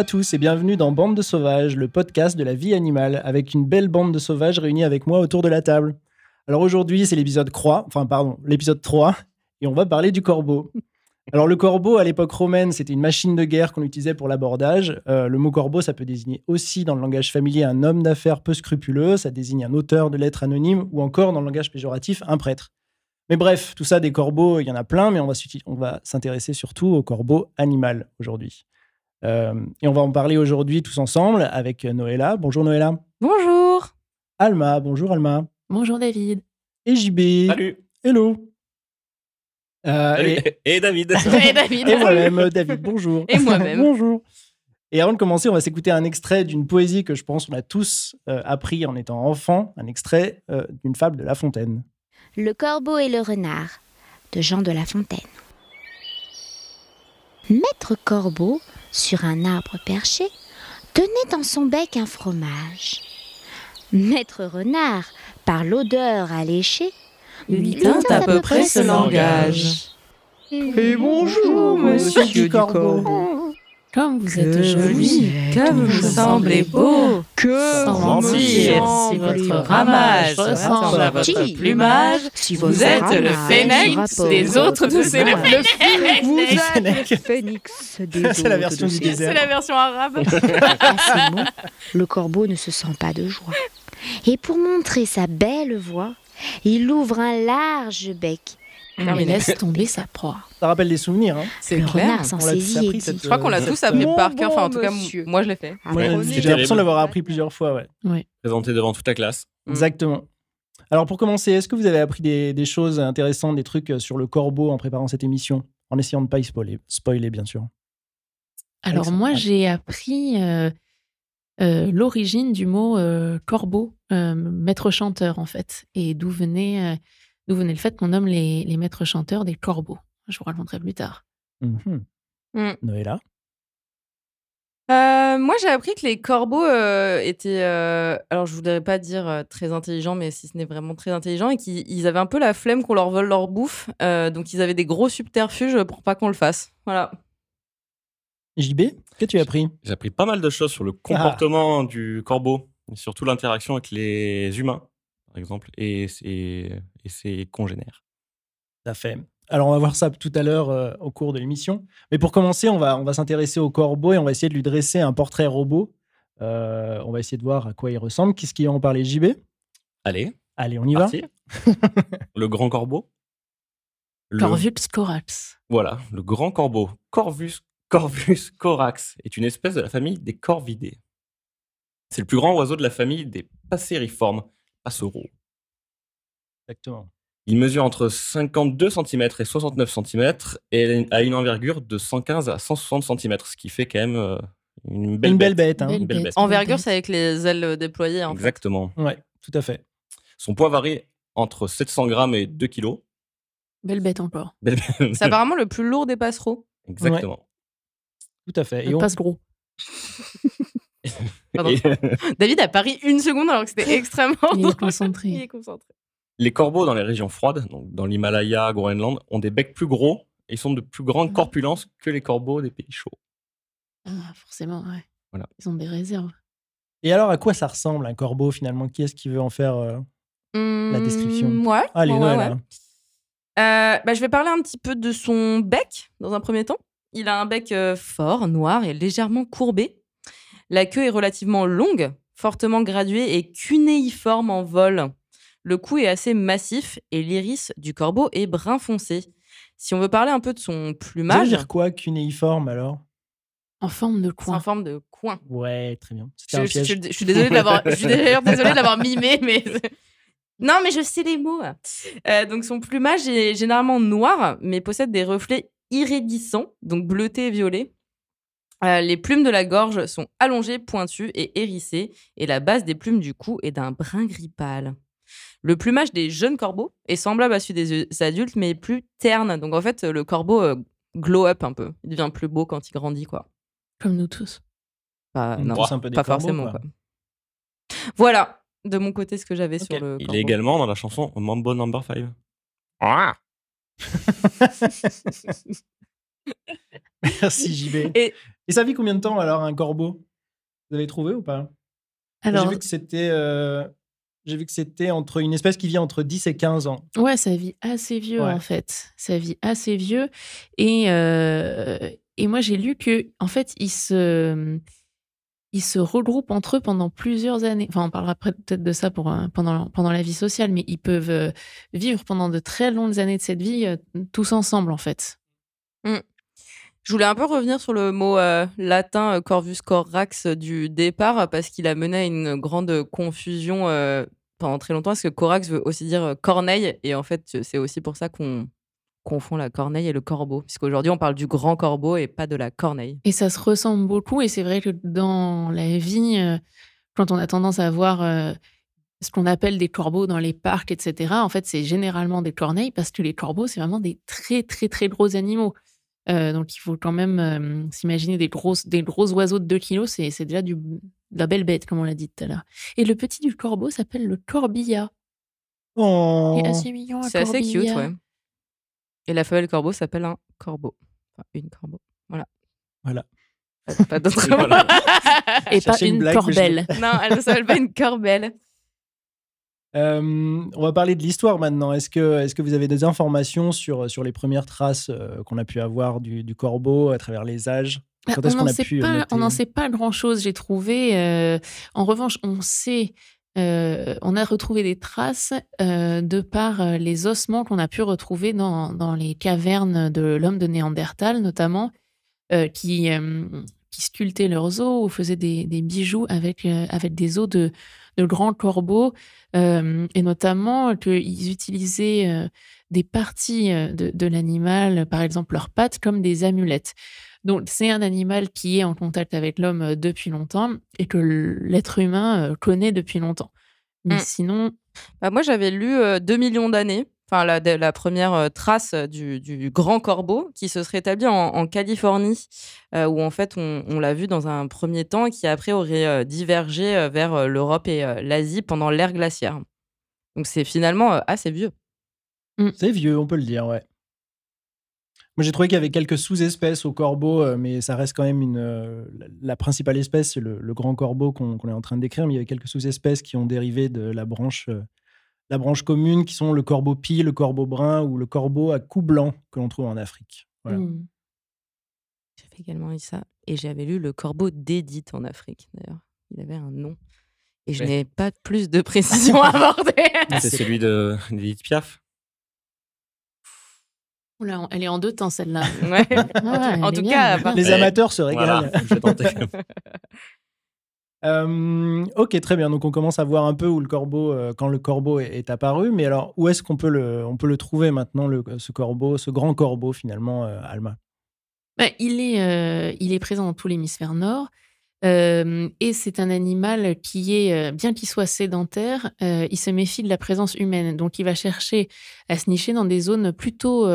À tous et bienvenue dans Bande de Sauvages, le podcast de la vie animale, avec une belle bande de sauvages réunis avec moi autour de la table. Alors aujourd'hui, c'est l'épisode Croix, enfin pardon, l'épisode 3, et on va parler du corbeau. Alors le corbeau, à l'époque romaine, c'était une machine de guerre qu'on utilisait pour l'abordage. Euh, le mot corbeau, ça peut désigner aussi dans le langage familier un homme d'affaires peu scrupuleux, ça désigne un auteur de lettres anonymes, ou encore dans le langage péjoratif, un prêtre. Mais bref, tout ça, des corbeaux, il y en a plein, mais on va s'intéresser surtout au corbeau animal aujourd'hui. Euh, et on va en parler aujourd'hui tous ensemble avec Noëlla. Bonjour Noëlla. Bonjour. Alma. Bonjour Alma. Bonjour David. Et JB. Salut. Hello. Euh, Salut. et, Et David. Et David. et moi-même, David. Bonjour. Et moi-même. bonjour. Et avant de commencer, on va s'écouter un extrait d'une poésie que je pense on a tous euh, appris en étant enfant, un extrait euh, d'une fable de La Fontaine. Le corbeau et le renard de Jean de La Fontaine. Maître Corbeau, sur un arbre perché, tenait dans son bec un fromage. Maître Renard, par l'odeur alléchée, Lui tint à peu près ce langage. Et bonjour, monsieur du corbeau. Comme vous Que êtes joli, vous que vous semblez beau, Que sans mentir, si votre ramage ressemble à votre Qui plumage, si vous êtes le phénix des autres de ces Le Vous Les êtes le phénix des C'est la version du désert. C'est la version arabe. À ces mots, le corbeau ne se sent pas de joie. Et pour montrer sa belle voix, il ouvre un large bec. Mais laisse tomber sa proie. Ça rappelle des souvenirs. Hein. C'est Le renard s'en On l'a tous appris, cette, Je crois qu'on l'a euh, tous appris par cœur. Enfin, en tout cas, monsieur. moi, je l'ai fait. ouais. J'ai l'impression de l'avoir appris plusieurs fois. Ouais. Présenté devant toute la classe. Mm. Exactement. Alors pour commencer, est-ce que vous avez appris des, des choses intéressantes, des trucs euh, sur le corbeau en préparant cette émission? En essayant de ne pas y spoiler, spoiler bien sûr. Alors Alexandre, moi, j'ai appris euh, euh, l'origine du mot euh, corbeau, euh, maître chanteur en fait, et d'où venait, euh, d'où venait le fait qu'on nomme les, les maîtres chanteurs des corbeaux. Je vous raconterai plus tard. Mhm. Mm. Noëlla? Euh, moi, j'ai appris que les corbeaux euh, étaient, euh, alors je voudrais pas dire euh, très intelligents, mais si ce n'est vraiment très intelligents, et qu'ils ils avaient un peu la flemme qu'on leur vole leur bouffe, euh, donc ils avaient des gros subterfuges pour pas qu'on le fasse. Voilà. JB, qu'as-tu appris? J'ai appris pas mal de choses sur le comportement du corbeau, et surtout l'interaction avec les humains, par exemple, et ses, et ses congénères. Tout à fait. Alors, on va voir ça tout à l'heure euh, au cours de l'émission. Mais pour commencer, on va, on va s'intéresser au corbeau et on va essayer de lui dresser un portrait robot. Euh, on va essayer de voir à quoi il ressemble. Qu'est-ce qui en parlait JB Allez, Allez, on y va. parti. le grand corbeau. Le- Corvux corax. Voilà, le grand corbeau, Corvus, Corvus corax, est une espèce de la famille des corvidés. C'est le plus grand oiseau de la famille des passeriformes passereaux. Exactement. Il mesure entre 52 cm et 69 cm et a une envergure de 115 à 160 cm, ce qui fait quand même euh, une belle Une belle bête. bête. hein. Belle Une belle bête, Envergure, c'est avec les ailes déployées. En fait. Exactement. Ouais, tout à fait. Son poids varie entre 700 grammes et 2 kg. Belle bête encore. C'est apparemment le plus lourd des passereaux. Exactement. Tout à fait. Et on- passe gros. Pardon. Et- David a pari une seconde alors que c'était extrêmement. Il est concentré. Il est concentré. Les corbeaux dans les régions froides, donc dans l'Himalaya, Groenland, ont des becs plus gros et ils sont de plus grande corpulence que les corbeaux des pays chauds. Ah, forcément, ouais. Voilà. Ils ont des réserves. Et alors, à quoi ça ressemble un corbeau finalement? Qui est-ce qui veut en faire euh, La description? Mmh, Ouais. Allez, ouais, ouais, Noëlla. ouais. Euh, bah, je vais parler un petit peu de son bec dans un premier temps. Il a un bec euh, fort, noir et légèrement courbé. La queue est relativement longue, fortement graduée et cunéiforme en vol. Le cou est assez massif et l'iris du corbeau est brun foncé. Si on veut parler un peu de son Ça veut plumage, dire quoi, cunéiforme alors? En forme de coin. en forme de coin. Ouais, très bien. Je, un je- piège. je- je suis désolée de l'avoir, je suis d'ailleurs désolée de l'avoir mimé, mais non, mais je sais les mots. Euh, donc son plumage est généralement noir, mais possède des reflets iridescents, donc bleutés et violets. Euh, les plumes de la gorge sont allongées, pointues et hérissées, et la base des plumes du cou est d'un brun gris pâle. Le plumage des jeunes corbeaux est semblable à celui des adultes, mais plus terne. Donc en fait, le corbeau euh, glow up un peu. Il devient plus beau quand il grandit, quoi. Comme nous tous. Non, tous un peu des pas corbeaux, forcément. quoi. quoi. Voilà, de mon côté, ce que j'avais sur le. Il corbeau. est également dans la chanson Mambo Number 5. Ah Merci JB. Et Et ça vit combien de temps alors un corbeau? Vous avez trouvé ou pas? Alors, J'ai vu que c'était. euh, J'ai vu que c'était entre une espèce qui vit entre 10 et 15 ans. Ouais, ça vit assez vieux Ouais. en fait. Ça vit assez vieux. Et, euh, et moi, j'ai lu que en fait, ils se, ils se regroupent entre eux pendant plusieurs années. Enfin, on parlera peut-être de ça pour, pendant, pendant la vie sociale, mais ils peuvent euh, vivre pendant de très longues années de cette vie euh, tous ensemble en fait. Je voulais un peu revenir sur le mot euh, latin euh, corvus corax euh, du départ parce qu'il a mené à une grande confusion pendant très longtemps parce que corax veut aussi dire corneille? Et en fait c'est aussi pour ça qu'on confond la corneille et le corbeau puisqu'aujourd'hui on parle du grand corbeau et pas de la corneille. Et ça se ressemble beaucoup. Et c'est vrai que dans la vie, quand on a tendance à voir ce qu'on appelle des corbeaux dans les parcs, etc., en fait, c'est généralement des corneilles parce que les corbeaux, c'est vraiment des très, très, très gros animaux. Euh, donc, il faut quand même euh, s'imaginer des, grosses, des gros oiseaux de 2 kilos. C'est c'est déjà du, de la belle bête, comme on l'a dit tout à l'heure. Et le petit du corbeau s'appelle le corbilla. Oh. Il est assez mignon, un C'est assez cute ouais. Et la femelle corbeau s'appelle un corbeau. Enfin, une corbeau. Voilà. Voilà. Pas- Pas d'autre Et voilà. Et pas une blague, je corbelle. Non, elle ne s'appelle pas une corbelle. Euh, on va parler de l'histoire maintenant. Est-ce que, est que vous avez des informations sur, sur les premières traces euh, qu'on a pu avoir du, du corbeau à travers les âges? Bah, Quand on n'en sait noter n'en sait pas grand-chose, j'ai trouvé. euh, en revanche, on sait, euh, on a retrouvé des traces euh, de par euh, les ossements qu'on a pu retrouver dans, dans les cavernes de l'homme de Néandertal, notamment, euh, qui, euh, qui sculptaient leurs os ou faisaient des, des bijoux avec, euh, avec des os de, de grands corbeaux, euh, et notamment qu'ils utilisaient euh, des parties euh, de, de l'animal, par exemple leurs pattes, comme des amulettes. Donc, c'est un animal qui est en contact avec l'homme depuis longtemps et que l'être humain connaît depuis longtemps. Mais Mm. sinon, Bah, moi, j'avais lu euh, 2 millions d'années, enfin la, de- la première euh, trace euh, du, du grand corbeau qui se serait établi en, en Californie, euh, où en fait on, on l'a vu dans un premier temps et qui après aurait euh, divergé vers l'Europe et euh, l'Asie pendant l'ère glaciaire. Donc c'est finalement assez vieux. C'est vieux, on peut le dire, ouais. Moi, j'ai trouvé qu'il y avait quelques sous-espèces au corbeau, mais ça reste quand même une. la- principale espèce, c'est le, le grand corbeau qu'on est en train de décrire, mais il y avait quelques sous-espèces qui ont dérivé de la branche, euh, la branche commune, qui sont le corbeau pie, le corbeau brun ou le corbeau à cou blanc que l'on trouve en Afrique. Voilà. mm, J'avais également lu ça et j'avais lu le corbeau d'Édith en Afrique d'ailleurs. Il avait un nom. Et je Ouais. n'ai pas plus de précision à apporter. C'est celui de d'Edith Piaf? oula, elle est en deux temps celle-là. Ouais. Ah ouais, en tout cas, Les amateurs se régalent. Voilà. Euh, ok, très bien. Donc on commence à voir un peu où le corbeau, euh, quand le corbeau est, apparu. Mais alors, où est-ce qu'on peut le, peut le trouver maintenant, ce corbeau, ce grand corbeau finalement, euh, Alma? Bah, il, est, il est présent dans tout l'hémisphère nord. et c'est un animal qui est, bien qu'il soit sédentaire, il se méfie de la présence humaine. Donc, il va chercher à se nicher dans des zones plutôt,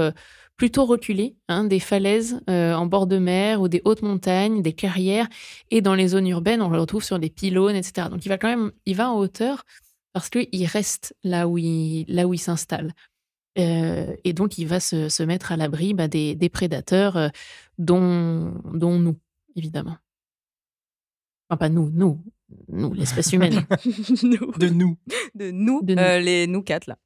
plutôt reculées, hein, des falaises euh, en bord de mer ou des hautes montagnes, des carrières. Et dans les zones urbaines, on le retrouve sur des pylônes, etc. Donc, il va quand même, il va en hauteur parce qu'il reste là où il, là où il s'installe. Euh, et donc, il va se, se mettre à l'abri bah, des, des prédateurs, euh, dont, dont nous, évidemment. Enfin, pas nous, nous, nous, l'espèce humaine. Nous. De nous. de nous, De nous. euh, les nous quatre là.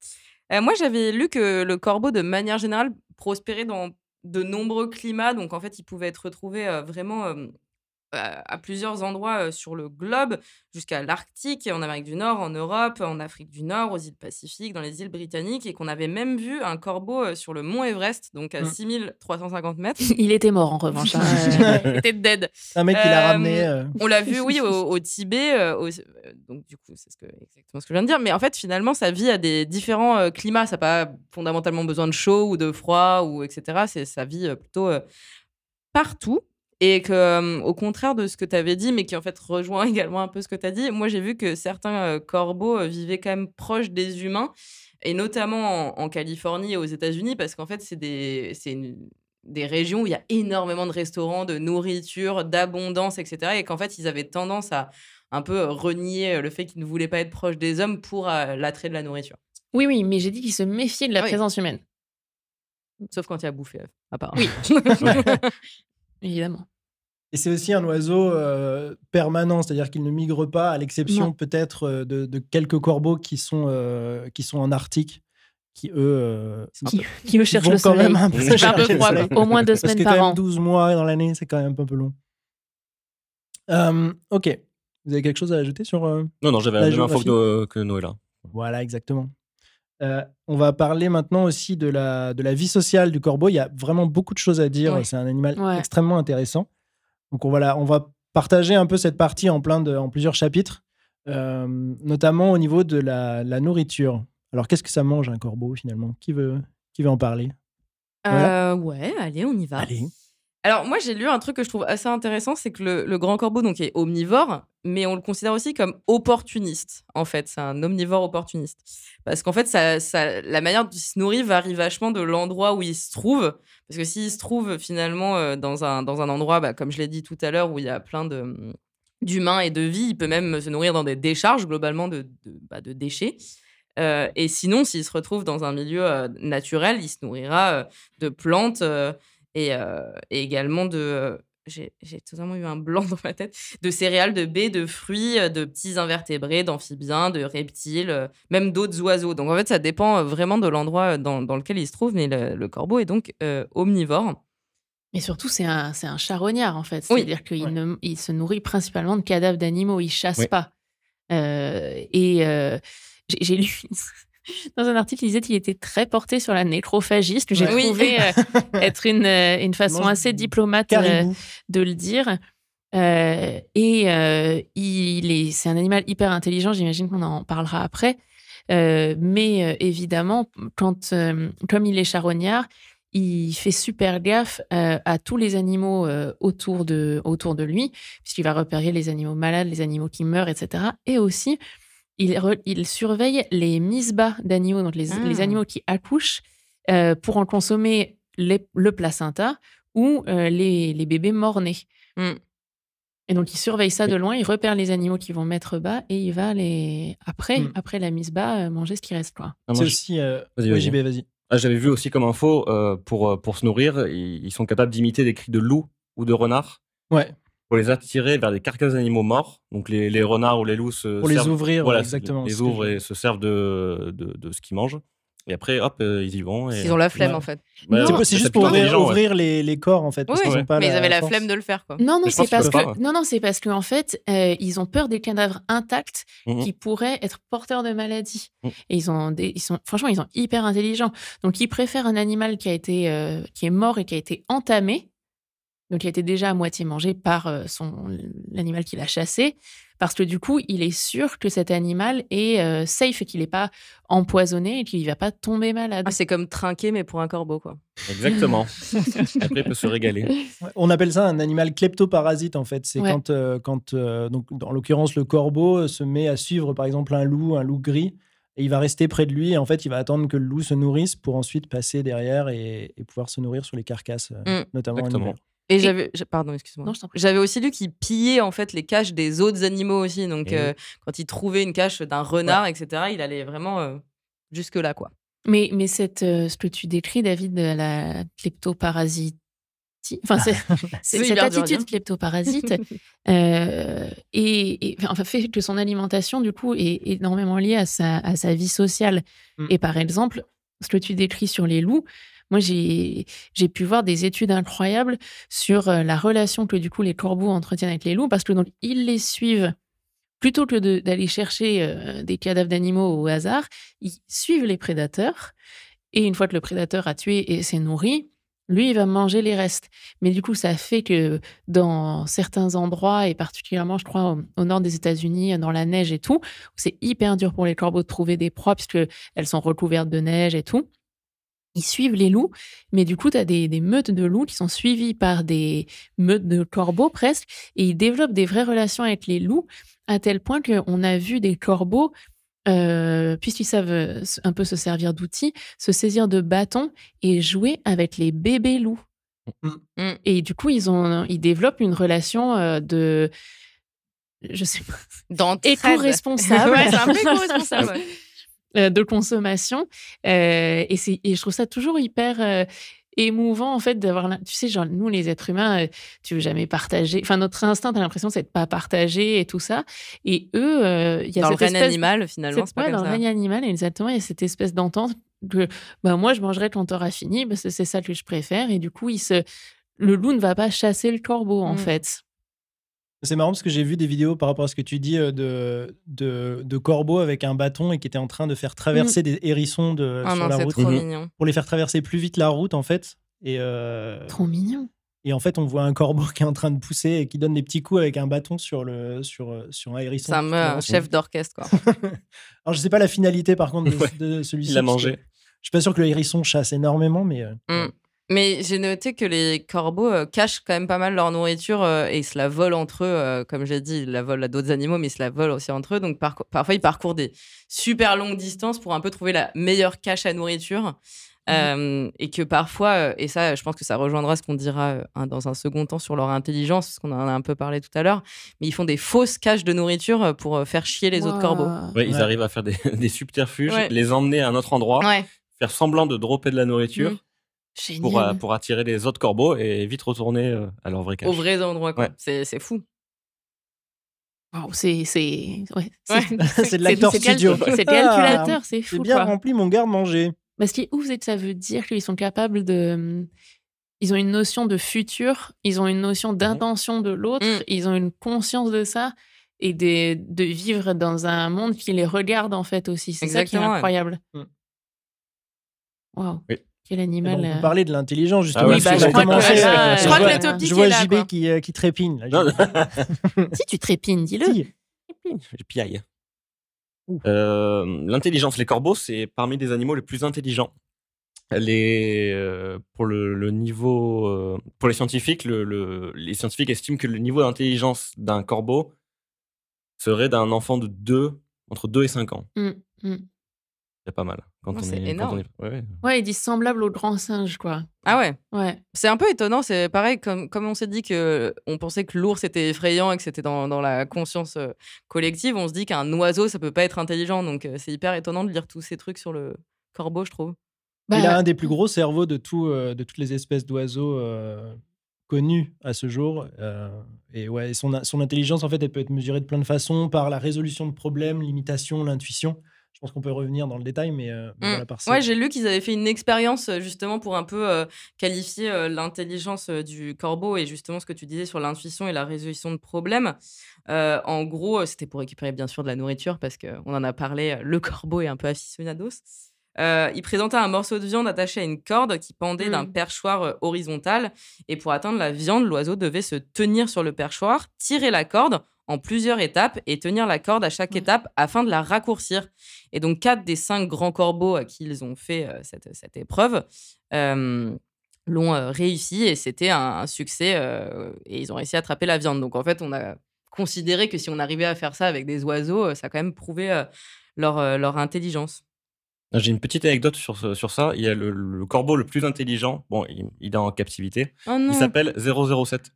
Euh, moi, j'avais lu que le corbeau, de manière générale, prospérait dans de nombreux climats. Donc, en fait, il pouvait être retrouvé euh, vraiment à à plusieurs endroits euh, sur le globe, jusqu'à l'Arctique, en Amérique du Nord, en Europe, en Afrique du Nord, aux îles Pacifiques, dans les îles britanniques, et qu'on avait même vu un corbeau euh, sur le mont Everest, donc à Mm. 6350 mètres. il était mort, en revanche. hein. Euh, Il était dead. Un mec qui l'a Euh, ramené. euh, On l'a vu, oui, au, au Tibet. euh, au- euh, donc, du coup, c'est ce que, exactement ce que je viens de dire. Mais en fait, finalement, sa vie a des différents euh, climats. Ça n'a pas fondamentalement besoin de chaud ou de froid, ou etc. C'est sa vie euh, plutôt euh, partout. Et que, euh, au contraire de ce que tu avais dit, mais qui en fait rejoint également un peu ce que tu as dit, moi j'ai vu que certains euh, corbeaux euh, vivaient quand même proches des humains, et notamment en, en Californie et aux États-Unis, parce qu'en fait, c'est des, c'est une- des régions où il y a énormément de restaurants, de nourriture, d'abondance, etc. Et qu'en fait, ils avaient tendance à un peu renier le fait qu'ils ne voulaient pas être proches des hommes pour l'attrait de la nourriture. Oui, oui, mais j'ai dit qu'il se méfiait de la Ah oui. présence humaine. Sauf quand il y a à bouffer, à part. Oui. Évidemment. Et c'est aussi un oiseau euh, permanent, c'est-à-dire qu'il ne migre pas, à l'exception peut-être euh, de, de quelques corbeaux qui sont, euh, qui sont en Arctique, qui eux euh, Qui, qui eux cherchent vont le quand soleil. même un peu un le soleil. Au moins deux Parce que semaines quand par même an. 12 mois dans l'année, c'est quand même un peu peu long. Euh, ok. Vous avez quelque chose à ajouter sur. euh, Non, non, j'avais La même info que, que Noé là. Voilà, exactement. Euh, on va parler maintenant aussi de la, de la vie sociale du corbeau. Il y a vraiment beaucoup de choses à dire. Ouais. C'est un animal Ouais. extrêmement intéressant. Donc on on va partager un peu cette partie en, plein de, en plusieurs chapitres, euh, notamment au niveau de la, la nourriture. Alors qu'est-ce que ça mange un corbeau finalement? Qui veut, qui veut en parler? Voilà. Euh, ouais, allez, on y va. Allez. Alors, moi, j'ai lu un truc que je trouve assez intéressant, c'est que le, le grand corbeau donc, est omnivore, mais on le considère aussi comme opportuniste, en fait. C'est un omnivore opportuniste. Parce qu'en fait, ça, ça- la manière dont il se nourrit varie vachement de l'endroit où il se trouve. Parce que s'il se trouve finalement euh, dans, un, dans un endroit, bah, comme je l'ai dit tout à l'heure, où il y a plein de d'humains et de vie, il peut même se nourrir dans des décharges, globalement, de, de, bah, déchets. Euh, et sinon, s'il se retrouve dans un milieu euh, naturel, il se nourrira de plantes et également de. J'ai totalement eu un blanc dans ma tête. De céréales, de baies, de fruits, euh, de petits invertébrés, d'amphibiens, de reptiles, euh, même d'autres oiseaux. Donc en fait, ça dépend euh, vraiment de l'endroit dans, dans lequel il se trouve. Mais le, le corbeau est donc euh, omnivore. Et surtout, c'est un, c'est un charognard, en fait. Oui. C'est-à-dire qu'il Ouais. ne- il se nourrit principalement de cadavres d'animaux. Il chasse Oui. pas. Euh, et euh, j'ai j'ai lu dans un article, il disait qu'il était très porté sur la nécrophagie, ce que j'ai Ouais. Trouvé euh, être une, euh, une façon mange assez diplomate euh, de le dire. Euh, et euh, il est, c'est un animal hyper intelligent, j'imagine qu'on en parlera après. Euh, mais euh, évidemment, quand, euh, comme il est charognard, il fait super gaffe euh, à tous les animaux euh, autour, de, autour de lui, puisqu'il va repérer les animaux malades, les animaux qui meurent, etc. Et aussi, il, re- il surveille les mises bas d'animaux, donc les, Ah. les animaux qui accouchent, euh, pour en consommer les- le placenta ou euh, les, les bébés morts-nés. Mm. Et donc, il surveille ça de loin, il repère les animaux qui vont mettre bas et il va les après, Mm. après la mise bas, euh, manger ce qui reste. Quoi. Ah, C'est je- aussi. euh, Vas-y, oui, vas-y. JB, vas-y. Ah, J'avais vu aussi comme info, euh, pour, pour se nourrir, ils, ils sont capables d'imiter des cris de loup ou de renard Ouais, pour les attirer vers des carcasses d'animaux morts. Donc les, les renards ou les loups se pour les servent- ouvrir, voilà, exactement. les que ouvrent et se servent de, de, de ce qu'ils mangent. Et après, hop, euh, ils y vont. Et... Ils ont la flemme, Ouais. en fait. Ouais, C'est juste pour ouvrir, ouais. les, les corps, en fait. Parce Oui, qu'ils oui. ont pas mais ils avaient la flemme de le faire, quoi. Non, non, c'est parce que pas, non, non, c'est parce qu'en fait, euh, ils ont peur des cadavres intacts Mhm. qui pourraient être porteurs de maladies. Mhm. Et ils ont, des, ils sont, franchement, ils sont hyper intelligents. Donc, ils préfèrent un animal qui a été, euh, qui est mort et qui a été entamé, donc a été déjà à moitié mangé par euh, son l'animal qu'il a chassé, parce que du coup, il est sûr que cet animal est euh, safe et qu'il n'est pas empoisonné et qu'il ne va pas tomber malade. Ah, c'est comme trinquer, mais pour un corbeau, quoi. Exactement. après, il peut se régaler. On appelle ça un animal kleptoparasite en fait. C'est Ouais. quand, euh, quand euh, donc, en l'occurrence, le corbeau se met à suivre par exemple un loup, un loup gris, et il va rester près de lui. Et en fait, il va attendre que le loup se nourrisse pour ensuite passer derrière et, et pouvoir se nourrir sur les carcasses, euh, Mm. notamment en Exactement. Et Et- j'avais, pardon, excuse-moi. J'avais aussi lu qu'ils pillaient en fait les caches des autres animaux aussi. Donc Et euh, quand il trouvait une cache d'un renard, etc., il allait vraiment euh, jusque là, quoi. Mais, mais cette, euh, ce que tu décris, David, de la kleptoparasite, enfin, c'est, cette attitude kleptoparasite euh, et, et- enfin, fait que son alimentation, du coup, est énormément liée à sa, à sa vie sociale. Mm. Et par exemple, ce que tu décris sur les loups, moi, j'ai, pu voir des études incroyables sur euh, la relation que, du coup, les corbeaux entretiennent avec les loups, parce que donc, ils les suivent plutôt que d'aller chercher euh, des cadavres d'animaux au hasard, ils suivent les prédateurs. Et une fois que le prédateur a tué et s'est nourri, lui, il va manger les restes. Mais du coup, ça fait que dans certains endroits, et particulièrement, je crois, au, nord des États-Unis, dans la neige et tout, c'est hyper dur pour les corbeaux de trouver des proies, puisqu'elles sont recouvertes de neige et tout. Ils suivent les loups, mais du coup, tu as des, des meutes de loups qui sont suivies par des meutes de corbeaux presque, et ils développent des vraies relations avec les loups, à tel point qu'on a vu des corbeaux, euh, puisqu'ils savent euh, un peu se servir d'outils, se saisir de bâtons et jouer avec les bébés loups. Mm. Et du coup, ils, ont, ils développent une relation euh, de. Je sais pas. D'entraide. Éco-responsable. ouais, c'est un peu éco-responsable. Euh, de consommation. Euh, et, c'est- et je trouve ça toujours hyper, euh, émouvant en fait d'avoir, tu sais, genre nous les êtres humains, euh, tu veux jamais partager. Enfin, notre instinct, t'as l'impression c'est de pas partager et tout ça. Et eux, euh, il y a Dans le cette espèce animal, finalement, c'est pas ouais, comme dans le ça. règne animal, exactement, il y a cette espèce d'entente que bah, moi, je mangerai quand t'auras fini, parce que c'est ça que je préfère. Et du coup, il se... le loup ne va pas chasser le corbeau, en Mm. fait. C'est marrant parce que j'ai vu des vidéos par rapport à ce que tu dis euh, de, de, de corbeaux avec un bâton et qui était en train de faire traverser des hérissons de, Ah sur non, la c'est route trop Mhm. mignon. pour les faire traverser plus vite la route en fait. Et, euh, Trop mignon. et en fait, on voit un corbeau qui est en train de pousser et qui donne des petits coups avec un bâton sur, le, sur, sur un hérisson. C'est un, chef d'orchestre, quoi. Alors, je sais pas la finalité par contre de, Ouais. de celui-ci. Il a mangé. Je suis pas sûr que le hérisson chasse énormément, mais. euh, Mm. Mais j'ai noté que les corbeaux euh, cachent quand même pas mal leur nourriture euh, et ils se la volent entre eux. euh, comme j'ai dit, ils la volent à d'autres animaux, mais ils se la volent aussi entre eux. Donc par- parfois, ils parcourent des super longues distances pour un peu trouver la meilleure cache à nourriture. Euh, et que parfois, euh, et ça, je pense que ça rejoindra ce qu'on dira euh, hein, dans un second temps sur leur intelligence, parce qu'on en a un peu parlé tout à l'heure, mais ils font des fausses caches de nourriture euh, pour euh, faire chier les autres corbeaux. Ouais, ils Ouais. arrivent à faire des, des subterfuges, Ouais. les emmener à un autre endroit, Ouais, faire semblant de dropper de la nourriture Mm. Pour, euh, pour attirer les autres corbeaux et vite retourner euh, à leur vrai cache. au vrai endroit, quoi. Ouais. C'est c'est fou. Waouh, c'est c'est ouais, Ouais. C'est de l'acteur c'est cal- studio. C'est Ah, calculateur, c'est C'est fou bien quoi. rempli mon garde-manger. Mais ce qui est ouf, c'est que ça veut dire qu'ils sont capables de. Ils ont une notion de futur, ils ont une notion d'intention de l'autre, Mm. ils ont une conscience de ça et de, de vivre dans un monde qui les regarde en fait aussi. C'est ça qui est incroyable. Mm. Waouh, Oui. Quel animal. on peut parler de l'intelligence justement. Ah bah, je crois que là, euh, je je crois que vois- le topic Je est vois là, JB quoi. qui, euh, qui trépigne. là. Non, Si tu trépines, dis-le. Si. je piaille. Euh, L'intelligence, les corbeaux, c'est parmi les animaux les plus intelligents. Les, euh, pour le, le niveau, euh, pour les scientifiques, le- le- les scientifiques estiment que le niveau d'intelligence d'un corbeau serait d'un enfant de 2, entre 2 et 5 ans. Mm, mm. C'est pas mal. Quand Non, on c'est est, quand énorme. on est- ouais, ouais. Ouais, ils disent semblable au grand singe, quoi. Ah ouais? Ouais. C'est un peu étonnant, c'est pareil, comme, comme on s'est dit que on pensait que l'ours était effrayant et que c'était dans, dans la conscience euh, collective, on se dit qu'un oiseau, ça peut pas être intelligent. Donc euh, c'est hyper étonnant de lire tous ces trucs sur le corbeau, je trouve. Il Bah, a un des plus gros cerveaux de, tout, euh, de toutes les espèces d'oiseaux euh, connus à ce jour. euh, et ouais, son, son intelligence, en fait, elle peut être mesurée de plein de façons, par la résolution de problèmes, l'imitation, l'intuition. Je pense qu'on peut revenir dans le détail, mais, euh, mais Mm. voilà, par Ouais, j'ai lu qu'ils avaient fait une expérience euh, justement pour un peu euh, qualifier euh, l'intelligence du corbeau et justement ce que tu disais sur l'intuition et la résolution de problèmes. En gros, c'était pour récupérer bien sûr de la nourriture parce qu'on en a parlé, le corbeau est un peu aficionados. Euh, il présentait un morceau de viande attaché à une corde qui pendait d'un Mm. perchoir horizontal. Et pour atteindre la viande, l'oiseau devait se tenir sur le perchoir, tirer la corde en plusieurs étapes et tenir la corde à chaque Ouais. étape afin de la raccourcir. Et donc, quatre des cinq grands corbeaux à qui ils ont fait euh, cette, cette épreuve euh, l'ont euh, réussi et c'était un, un succès euh, et ils ont réussi à attraper la viande. Donc, en fait, on a considéré que si on arrivait à faire ça avec des oiseaux, ça a quand même prouvé euh, leur, euh, leur intelligence. J'ai une petite anecdote sur, sur ça. Il y a le, le corbeau le plus intelligent. Bon, il, il est en captivité. Oh Il s'appelle 007.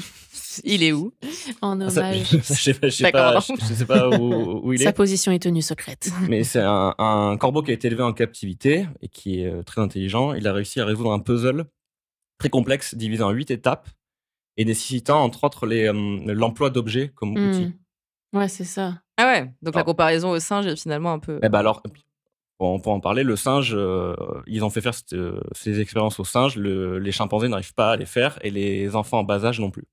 il est où? En Ah, ça- hommage. je sais pas, je sais pas, D'accord. je- je sais pas où, où il Sa est. position est tenue secrète. Mais c'est un, un corbeau qui a été élevé en captivité et qui est euh, très intelligent. Il a réussi à résoudre un puzzle très complexe, divisé en huit étapes et nécessitant entre autres euh, l'emploi d'objets comme outils. Mm. Ouais, c'est ça. Ah ouais, donc la comparaison au singe est finalement un peu. Eh ben alors, pour, pour en parler, le singe, euh, ils ont fait faire cette, euh, ces expériences aux singes. Le- les chimpanzés n'arrivent pas à les faire et les enfants en bas âge non plus.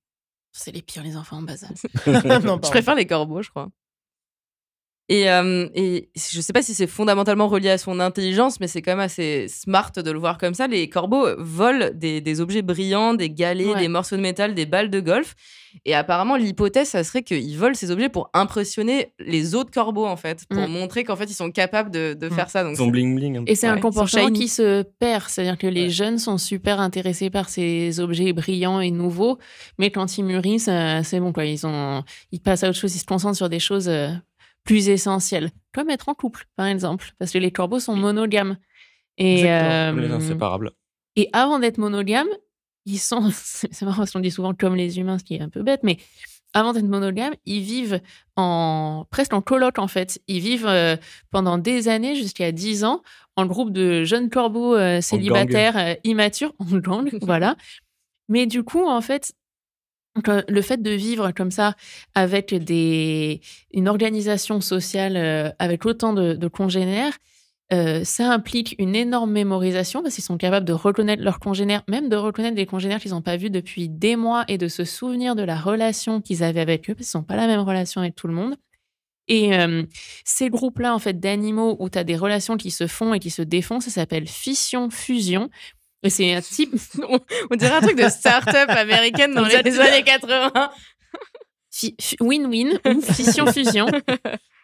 C'est les pires, les enfants en bas âge. Non, Je préfère les corbeaux, je crois. Et, euh, et je sais pas si c'est fondamentalement relié à son intelligence, mais c'est quand même assez smart de le voir comme ça. Les corbeaux volent des, des objets brillants, des galets, Ouais. des morceaux de métal, des balles de golf. Et apparemment, l'hypothèse, ça serait qu'ils volent ces objets pour impressionner les autres corbeaux, en fait, pour Mm. montrer qu'en fait, ils sont capables de, de Mm. faire ça. Donc, Ils ont bling bling. peu. Et c'est Ouais, un sont comportement shiny. qui se perd. C'est-à-dire que les Ouais. jeunes sont super intéressés par ces objets brillants et nouveaux, mais quand ils mûrissent, euh, c'est bon, quoi. Ils, ont... ils passent à autre chose, ils se concentrent sur des choses euh, plus essentielles. Comme être en couple, par exemple, parce que les corbeaux sont monogames. Et, Comme les euh, inséparables. et avant d'être monogames, ils sont. C'est marrant parce qu'on dit souvent comme les humains, ce qui est un peu bête, mais avant d'être monogames, ils vivent en presque en coloc en fait. Ils vivent euh, pendant des années, jusqu'à 10 ans, en groupe de jeunes corbeaux euh, célibataires euh, immatures, en gang, voilà. Mais du coup, en fait, euh, le fait de vivre comme ça avec des, une organisation sociale euh, avec autant de, congénères, euh, ça implique une énorme mémorisation parce qu'ils sont capables de reconnaître leurs congénères, même de reconnaître des congénères qu'ils n'ont pas vus depuis des mois et de se souvenir de la relation qu'ils avaient avec eux parce qu'ils n'ont pas la même relation avec tout le monde. Et euh, ces groupes-là, en fait, d'animaux où tu as des relations qui se font et qui se défont, ça s'appelle fission-fusion. C'est un type. On, dirait un truc de start-up américaine dans les années 80. fi- fi- win-win ou fission-fusion.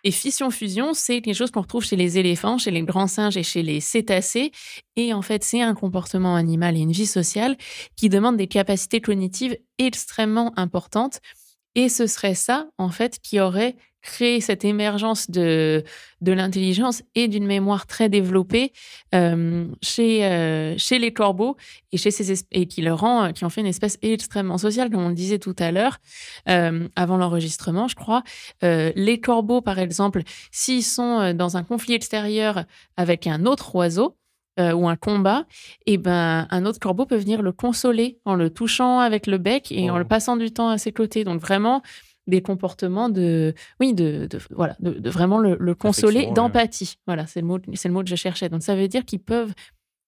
Et fission-fusion, c'est quelque chose qu'on retrouve chez les éléphants, chez les grands singes et chez les cétacés. Et en fait, c'est un comportement animal et une vie sociale qui demande des capacités cognitives extrêmement importantes. Et ce serait ça, en fait, qui aurait créé cette émergence de, de l'intelligence et d'une mémoire très développée euh, chez, euh, chez les corbeaux et, chez ces et qui, leur rend, qui en fait une espèce extrêmement sociale, comme on le disait tout à l'heure, euh, avant l'enregistrement, je crois. Euh, les corbeaux, par exemple, s'ils sont euh, dans un conflit extérieur avec un autre oiseau, euh, ou un combat, et ben un autre corbeau peut venir le consoler en le touchant avec le bec et en Oh. le passant du temps à ses côtés. Donc vraiment des comportements de oui de, de- voilà de, de vraiment le, le consoler ouais. d'empathie. Voilà, c'est le mot c'est le mot que je cherchais. Donc ça veut dire qu'ils peuvent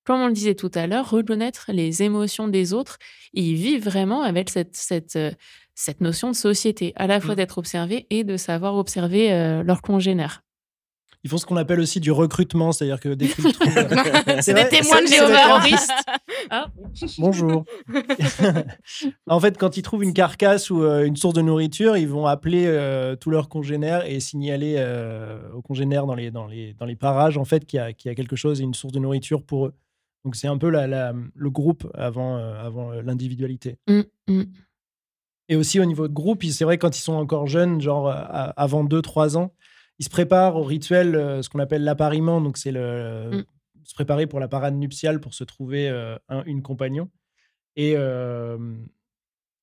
comme on le disait tout à l'heure, reconnaître les émotions des autres. Et ils vivent vraiment avec cette, cette, euh, cette notion de société, à la fois Mm. d'être observé et de savoir observer euh, leurs congénères. Ils font ce qu'on appelle aussi du recrutement, c'est-à-dire que dès qu'ils trouvent- C'est vrai, des témoins de c'est- c'est Jéhovah. terroristes. Bonjour. en fait, quand ils trouvent une carcasse ou euh, une source de nourriture, ils vont appeler euh, tous leurs congénères et signaler euh, aux congénères dans les, dans, les, dans les parages en fait, qu'il y, a- qu'il y a quelque chose et une source de nourriture pour eux. Donc, c'est un peu la, la- le groupe avant, euh, avant euh, l'individualité. Mm, mm. Et aussi au niveau de groupe, c'est vrai quand ils sont encore jeunes, genre euh, avant 2-3 ans, ils se préparent au rituel, euh, ce qu'on appelle l'appariement. Donc c'est le Mm. se préparer pour la parade nuptiale pour se trouver euh, un- une compagnon. Et, euh,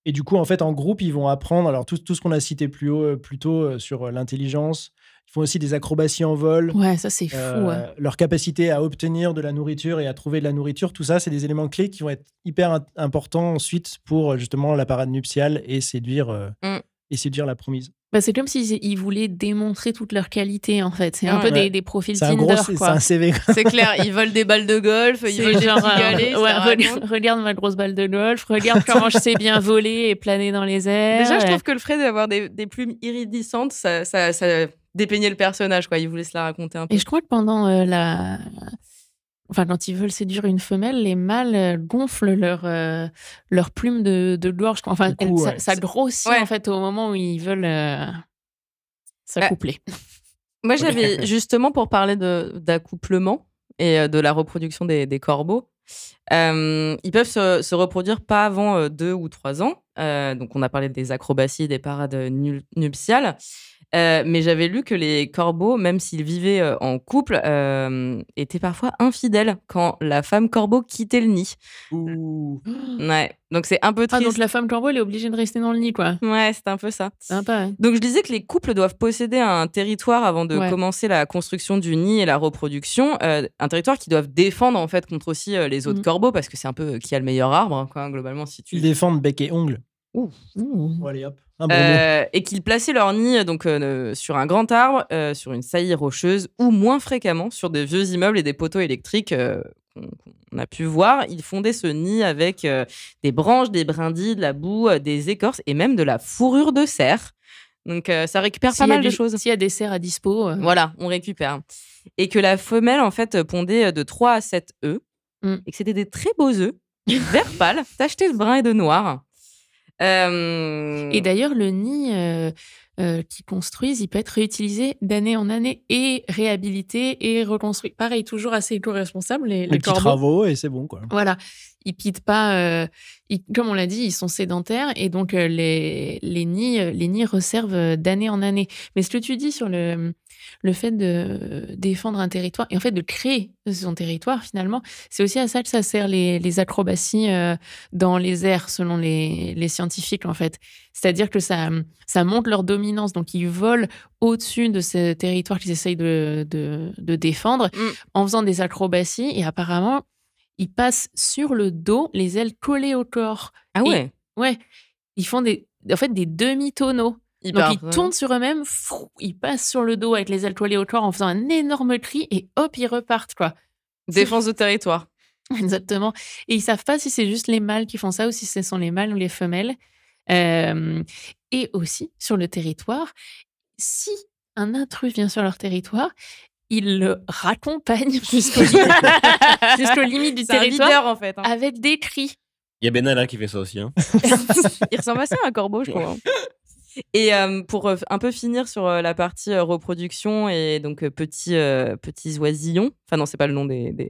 et du coup, en fait, en groupe, ils vont apprendre. Alors tout, tout ce qu'on a cité plus haut, plus tôt sur l'intelligence. Ils font aussi des acrobaties en vol. Ouais, ça c'est fou. Euh, ouais. Leur capacité à obtenir de la nourriture et à trouver de la nourriture, tout ça, c'est des éléments clés qui vont être hyper importants ensuite pour justement la parade nuptiale et séduire, euh, Mm. et séduire la promise. Bah, c'est comme s'ils ils voulaient démontrer toutes leurs qualités, en fait. C'est un peu des, Ouais. des profils C'est un Tinder, gros, c'est c'est quoi. un CV. C'est clair, ils volent des balles de golf, ils genre, petits euh, galets, ouais, ça regarde, ma grosse balle de golf, regarde comment je sais bien voler et planer dans les airs. Déjà, je trouve que le fait d'avoir des, des plumes iridescentes, ça, ça, ça dépeignait le personnage, quoi. Ils voulaient se la raconter un peu. Et je crois que pendant euh, la. Enfin, quand ils veulent séduire une femelle, les mâles euh, gonflent leur, euh, leur plume de, de gorge. Enfin, Du coup, elle- ça, ouais. ça grossit Ouais. en fait au moment où ils veulent euh, s'accoupler. Moi, j'avais justement pour parler d'accouplement et euh, de la reproduction des, des corbeaux. euh, ils peuvent se, se reproduire pas avant euh, deux ou trois ans. Euh, donc, on a parlé des acrobaties, des parades nu- nuptiales. Euh, mais j'avais lu que les corbeaux, même s'ils vivaient euh, en couple, euh, étaient parfois infidèles quand la femme corbeau quittait le nid. Ouais. Donc, c'est un peu Ah, triste. donc la femme corbeau, elle est obligée de rester dans le nid, quoi. Ouais, c'est un peu ça. Sympa, hein. Donc je disais que les couples doivent posséder un territoire avant de Ouais. commencer la construction du nid et la reproduction, euh, un territoire qu'ils doivent défendre en fait contre aussi euh, les autres Mhm. corbeaux parce que c'est un peu euh, qui a le meilleur arbre hein, quoi globalement si tu Ils défendent bec et ongle. Ouh. Bon, allez, hop. Un bon mot. Euh, et qu'ils plaçaient leur nid donc euh, sur un grand arbre, euh, sur une saillie rocheuse ou moins fréquemment sur des vieux immeubles et des poteaux électriques euh, qu'on a pu voir. Ils fondaient ce nid avec euh, des branches, des brindilles, de la boue, euh, des écorces et même de la fourrure de cerf. Donc euh, ça récupère pas mal de des- choses. S'il y a des cerfs à dispo. euh, Voilà, on récupère. Et que la femelle, en fait, pondait de 3 à 7 œufs. Mm. Et que c'était des très beaux œufs, vert pâle, tachetés de brun et de noir. Euh, Et d'ailleurs, le nid euh, euh, qu'ils construisent, il peut être réutilisé d'année en année et réhabilité et reconstruit. Pareil, toujours assez éco-responsable, les, Les les petits travaux et c'est bon, quoi. Voilà, ils pitent pas. euh, ils- comme on l'a dit, ils sont sédentaires et donc les, les nids, les nids reservent euh, d'année en année. Mais ce que tu dis sur le le fait de défendre un territoire et en fait de créer son territoire finalement, c'est aussi à ça que ça sert les, les acrobaties euh, dans les airs selon les, les scientifiques en fait. C'est-à-dire que ça, ça montre leur dominance, donc ils volent au-dessus de ce territoire qu'ils essayent de, de, de défendre Mm. en faisant des acrobaties et apparemment ils passent sur le dos, les ailes collées au corps. Ah Et- ouais. Ouais, ils font des, en fait des demi-tonneaux. Hyper Donc ils tournent sur eux-mêmes, frou, ils passent sur le dos avec les ailes collées au corps en faisant un énorme cri et hop, ils repartent quoi. Défense de territoire. Exactement. Et ils savent pas si c'est juste les mâles qui font ça ou si ce sont les mâles ou les femelles. Euh, et aussi sur le territoire, si un intrus vient sur leur territoire, ils le raccompagnent jusqu'aux jusqu'aux limites du territoire leader en fait. hein. avec des cris. Il y a Benalla qui fait ça aussi. Hein. Il ressemble assez à un corbeau, je crois. Et euh, pour euh, un peu finir sur euh, la partie reproduction et donc petits, euh, petits oisillons, enfin non, c'est pas le nom des, des...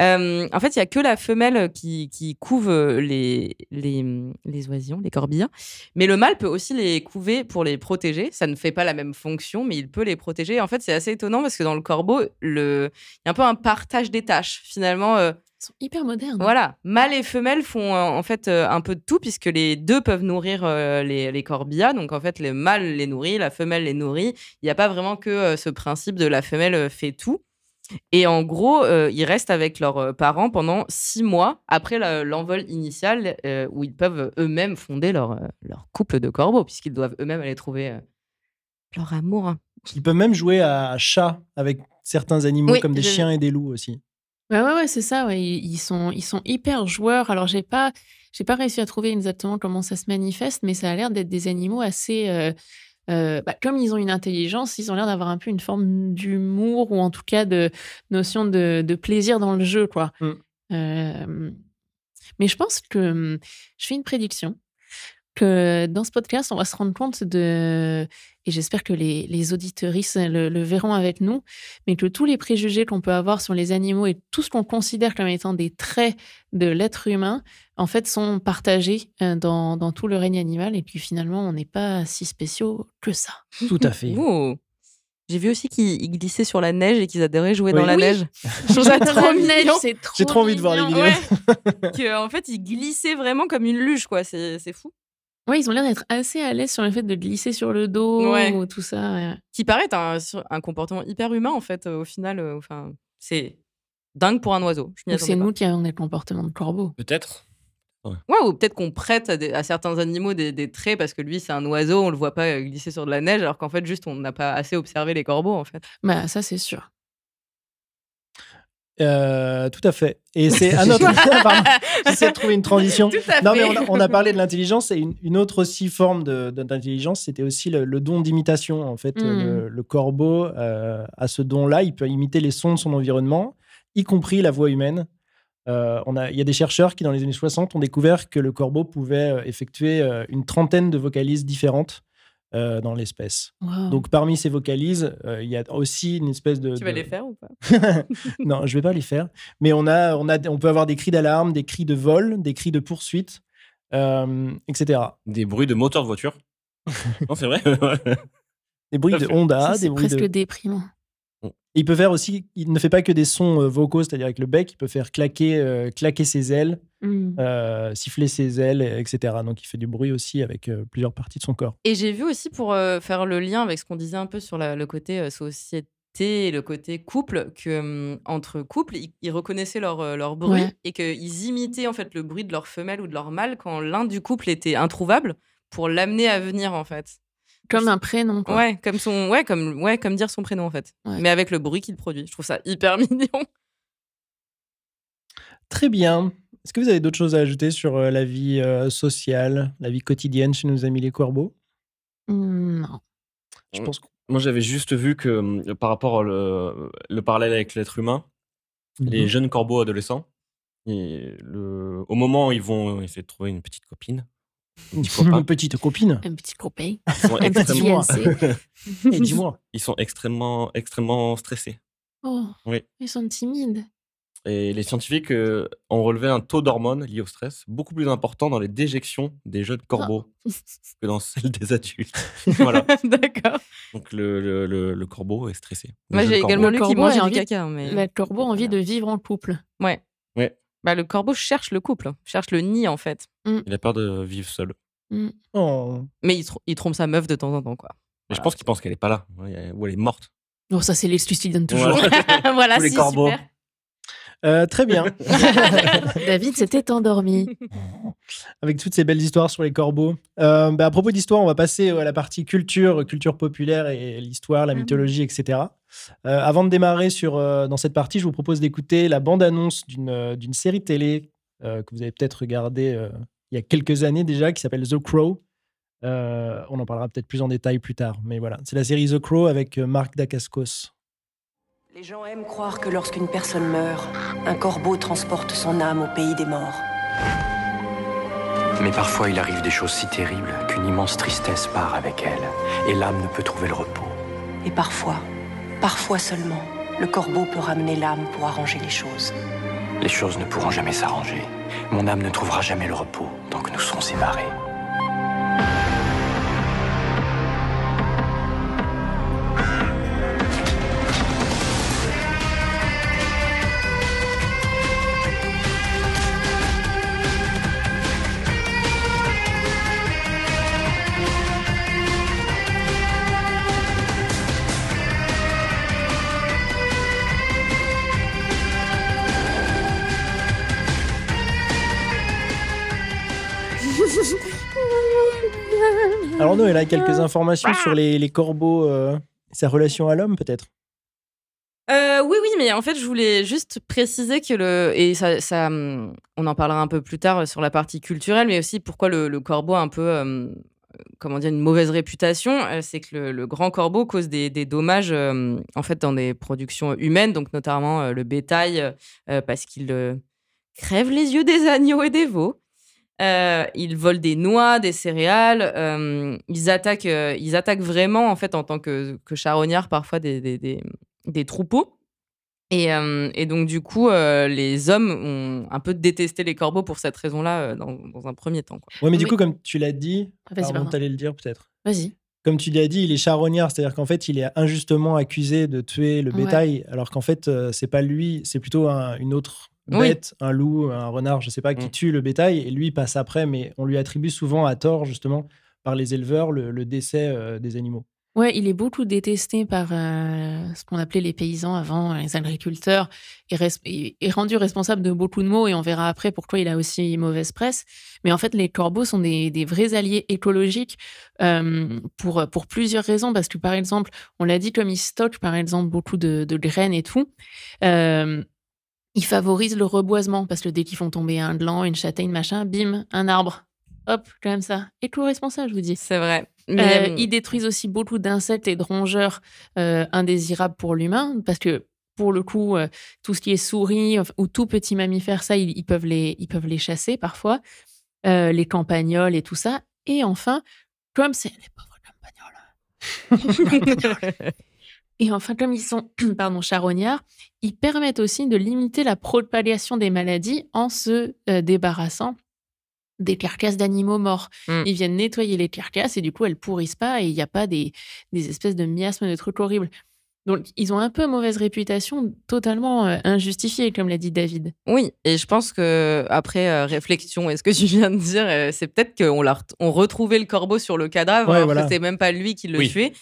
Euh, en fait, il y a que la femelle qui, qui couve les, les, les oisillons, les corbillas. Mais le mâle peut aussi les couver pour les protéger. Ça ne fait pas la même fonction, mais il peut les protéger. En fait, c'est assez étonnant parce que dans le corbeau, le... il y a un peu un partage des tâches. Finalement, euh, Ils sont hyper modernes. voilà, mâles et femelles font euh, en fait euh, un peu de tout puisque les deux peuvent nourrir euh, les, les corbillas. Donc en fait, le mâle les nourrit, la femelle les nourrit. Il n'y a pas vraiment que euh, ce principe de la femelle fait tout. Et en gros, euh, ils restent avec leurs parents pendant six mois après l'envol initial euh, où ils peuvent eux-mêmes fonder leur, leur couple de corbeaux puisqu'ils doivent eux-mêmes aller trouver euh, leur amour. Ils peuvent même jouer à chat avec certains animaux Oui, comme des je- chiens et des loups aussi. Ouais, ouais, ouais, c'est ça. Ouais. Ils, ils sont, ils sont hyper joueurs. Alors, j'ai pas, j'ai pas réussi à trouver exactement comment ça se manifeste, mais ça a l'air d'être des animaux assez. euh, euh, bah, comme ils ont une intelligence, ils ont l'air d'avoir un peu une forme d'humour ou en tout cas de notion de, de plaisir dans le jeu, quoi. Mm. Euh, mais je pense que hum, je fais une prédiction que dans ce podcast, on va se rendre compte de, et j'espère que les, les auditeuristes le, le verront avec nous, mais que tous les préjugés qu'on peut avoir sur les animaux et tout ce qu'on considère comme étant des traits de l'être humain, en fait, sont partagés euh, dans, dans tout le règne animal et puis finalement, on n'est pas si spéciaux que ça. Tout à fait. Ouh. J'ai vu aussi qu'ils ils glissaient sur la neige et qu'ils adoraient jouer Oui. dans la Oui. neige. Trop La mignon. neige, c'est trop J'ai trop envie de voir les vidéos. Ouais. que, en fait, ils glissaient vraiment comme une luge, quoi. C'est fou. Ouais, ils ont l'air d'être assez à l'aise sur le fait de glisser sur le dos Ouais. ou tout ça. ouais. Qui paraît être un, un comportement hyper humain, en fait, au final. euh, Enfin, c'est dingue pour un oiseau. Je c'est nous qui avons des comportements de corbeau. Peut-être. Ouais, ou peut-être qu'on prête à, des- à certains animaux des, des traits parce que lui, c'est un oiseau, on le voit pas glisser sur de la neige, alors qu'en fait, juste, on n'a pas assez observé les corbeaux, en fait. Bah, ça, c'est sûr. Euh, tout à fait. Et c'est un autre. J'essaie de trouver une transition. Tout à Non, mais on a, on a parlé de l'intelligence et une, une autre aussi forme d'intelligence, c'était aussi le, le don d'imitation. En fait, Mm. le, le corbeau euh, a ce don-là, il peut imiter les sons de son environnement, y compris la voix humaine. Euh, on a, il y a des chercheurs qui, dans les années 60, ont découvert que le corbeau pouvait euh, effectuer une trentaine de vocalises différentes euh, dans l'espèce. Wow. Donc, parmi ces vocalises, euh, il y a aussi une espèce de. Tu vas de- les faire ou pas? Non, je vais pas les faire. Mais on a, on a, on peut avoir des cris d'alarme, des cris de vol, des cris de poursuite, euh, etc. Des bruits de moteur de voiture. non, c'est vrai. Des bruits de Ça, Honda, des c'est bruits presque de. déprimant. Il peut faire aussi. Il ne fait pas que des sons vocaux, c'est-à-dire avec le bec. Il peut faire claquer, euh, claquer ses ailes, Mm. euh, siffler ses ailes, etc. Donc il fait du bruit aussi avec euh, plusieurs parties de son corps. Et j'ai vu aussi, pour euh, faire le lien avec ce qu'on disait un peu sur la- le côté euh, société et le côté couple, que hum, entre couples, ils, ils reconnaissaient leur, euh, leur bruit Ouais. et qu'ils imitaient en fait le bruit de leur femelle ou de leur mâle quand l'un du couple était introuvable pour l'amener à venir en fait. Comme un prénom, quoi. Ouais, comme son, ouais, comme, ouais, comme dire son prénom en fait, Ouais. mais avec le bruit qu'il produit. Je trouve ça hyper mignon. Très bien. Est-ce que vous avez d'autres choses à ajouter sur euh, la vie euh, sociale, la vie quotidienne chez nos amis les corbeaux? Mm, non. Je pense que Moi, j'avais juste vu que euh, par rapport au le, le parallèle avec l'être humain, les jeunes corbeaux adolescents, et le, au moment où ils vont essayer de trouver une petite copine, un petit copain, Une petite copine. Un petit copain. ils sont extrêmement, fiancé. Et dis-moi. ils sont extrêmement, extrêmement stressés. Oh, Oui. ils sont timides. Et les scientifiques euh, ont relevé un taux d'hormones lié au stress beaucoup plus important dans les déjections des jeunes corbeaux que dans celles des adultes. voilà. D'accord. Donc le, le, le- le corbeau est stressé. Le Moi, j'ai également Le lu qu'il a mangeait envie- caca. hein, Mais... Le corbeau a envie de vivre en couple. Ouais. Ouais. Bah, le corbeau cherche le couple, cherche le nid, en fait. Il a peur de vivre seul. Oh. Mais il, tr- il trompe sa meuf de temps en temps, quoi. Mais je pense qu'il pense qu'elle est pas là. Ouais, Ou elle est morte. Oh, ça, c'est les Suicides toujours. Voilà. voilà, Tous les si, corbeaux. super. Euh, très bien. David s'était endormi. Avec toutes ces belles histoires sur les corbeaux. Euh, bah, à propos d'histoire, on va passer à la partie culture, culture populaire et l'histoire, la Ah mythologie, etc. Euh, avant de démarrer sur, euh, dans cette partie, je vous propose d'écouter la bande-annonce d'une euh, d'une série télé euh, que vous avez peut-être regardée euh, il y a quelques années déjà, qui s'appelle The Crow. Euh, on en parlera peut-être plus en détail plus tard. Mais voilà, c'est la série The Crow avec euh, Marc Dacascos. Les gens aiment croire que lorsqu'une personne meurt, un corbeau transporte son âme au pays des morts. Mais parfois il arrive des choses si terribles qu'une immense tristesse part avec elle, et l'âme ne peut trouver le repos. Et parfois, parfois seulement, le corbeau peut ramener l'âme pour arranger les choses. Les choses ne pourront jamais s'arranger. Mon âme ne trouvera jamais le repos tant que nous serons séparés. Alors, Noël a quelques informations sur les, corbeaux, euh, sa relation à l'homme, peut-être? Euh, oui, oui, mais en fait, je voulais juste préciser que le. Et ça, on en parlera un peu plus tard sur la partie culturelle, mais aussi pourquoi le, corbeau a un peu. hum, comment dire, une mauvaise réputation, euh, c'est que le, grand corbeau cause des, dommages euh, en fait dans des productions humaines, donc notamment euh, le bétail, euh, parce qu'il euh, crève les yeux des agneaux et des veaux. Euh, ils volent des noix, des céréales. euh, ils attaquent, euh, ils attaquent vraiment en fait en tant que, que charognards parfois des, des, des- des troupeaux. Et, euh, et donc du coup, euh, les hommes ont un peu détesté les corbeaux pour cette raison-là euh, dans, dans un premier temps. quoi. Ouais, mais du coup, comme tu l'as dit, Ah, pardon, pardon. t'allais le dire peut-être. Vas-y. Comme tu l'as dit, il est charognard, c'est-à-dire qu'en fait, il est injustement accusé de tuer le Ouais. bétail, alors qu'en fait, euh, c'est pas lui, c'est plutôt un- une autre Oui. bête, un loup, un renard, je sais pas, qui Mm. tue le bétail, et lui passe après, mais on lui attribue souvent à tort, justement, par les éleveurs, le, le décès euh, des animaux. Ouais, il est beaucoup détesté par euh, ce qu'on appelait les paysans avant, les agriculteurs, et, res- et- et rendu responsable de beaucoup de maux, et on verra après pourquoi il a aussi mauvaise presse. Mais en fait, les corbeaux sont des, des vrais alliés écologiques euh, pour, pour plusieurs raisons, parce que par exemple, on l'a dit, comme ils stockent par exemple beaucoup de, de graines et tout, euh, ils favorisent le reboisement, parce que dès qu'ils font tomber un gland, une châtaigne, machin, bim, un arbre. Hop, comme ça. Éco-responsable, je vous dis. C'est vrai. Euh, Mais, ils détruisent aussi beaucoup d'insectes et de rongeurs euh, indésirables pour l'humain, parce que pour le coup, euh, tout ce qui est souris ou tout petit mammifère, ça, ils, ils peuvent, les, ils peuvent les chasser parfois, les campagnols et tout ça. Et enfin, comme c'est les pauvres campagnols. Et enfin, comme ils sont pardon, charognards, ils permettent aussi de limiter la propagation des maladies en se euh, débarrassant des carcasses d'animaux morts. Mm. Ils viennent nettoyer les carcasses et du coup, elles pourrissent pas et il n'y a pas des, des espèces de miasmes, de trucs horribles. Donc, ils ont un peu mauvaise réputation, totalement euh, injustifiée, comme l'a dit David. Oui, et je pense que après euh, réflexion, et ce que tu viens de dire, euh, c'est peut-être qu'on on retrouvait le corbeau sur le cadavre, Ouais, alors voilà. que c'est même pas lui qui le Oui. tuait.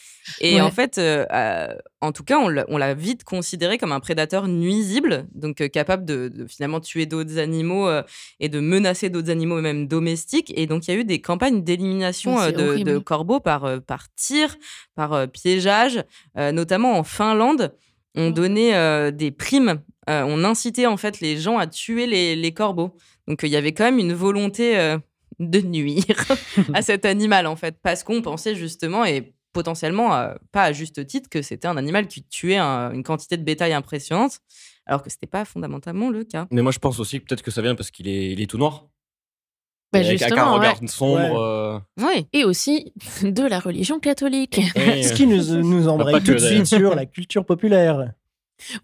Et Ouais. en fait, euh, euh, en tout cas, on l'a- vite considéré comme un prédateur nuisible, donc euh, capable de, de finalement tuer d'autres animaux euh, et de menacer d'autres animaux, même domestiques. Et donc, il y a eu des campagnes d'élimination de, corbeaux par, par tir, par piégeage, notamment en Finlande. On Oh. donnait des primes, on incitait en fait les gens à tuer les, les corbeaux. Donc, il y avait quand même une volonté de nuire à cet animal, en fait, parce qu'on pensait justement, et potentiellement, euh, pas à juste titre, que c'était un animal qui tuait un- une quantité de bétail impressionnante, alors que c'était pas fondamentalement le cas. Mais moi, je pense aussi que peut-être que ça vient parce qu'il est, il est tout noir. Bah, avec, avec un regard ouais. sombre. euh, Oui, Et aussi de la religion catholique. et- Ce qui nous, nous embraye pas tout de suite sur la culture populaire.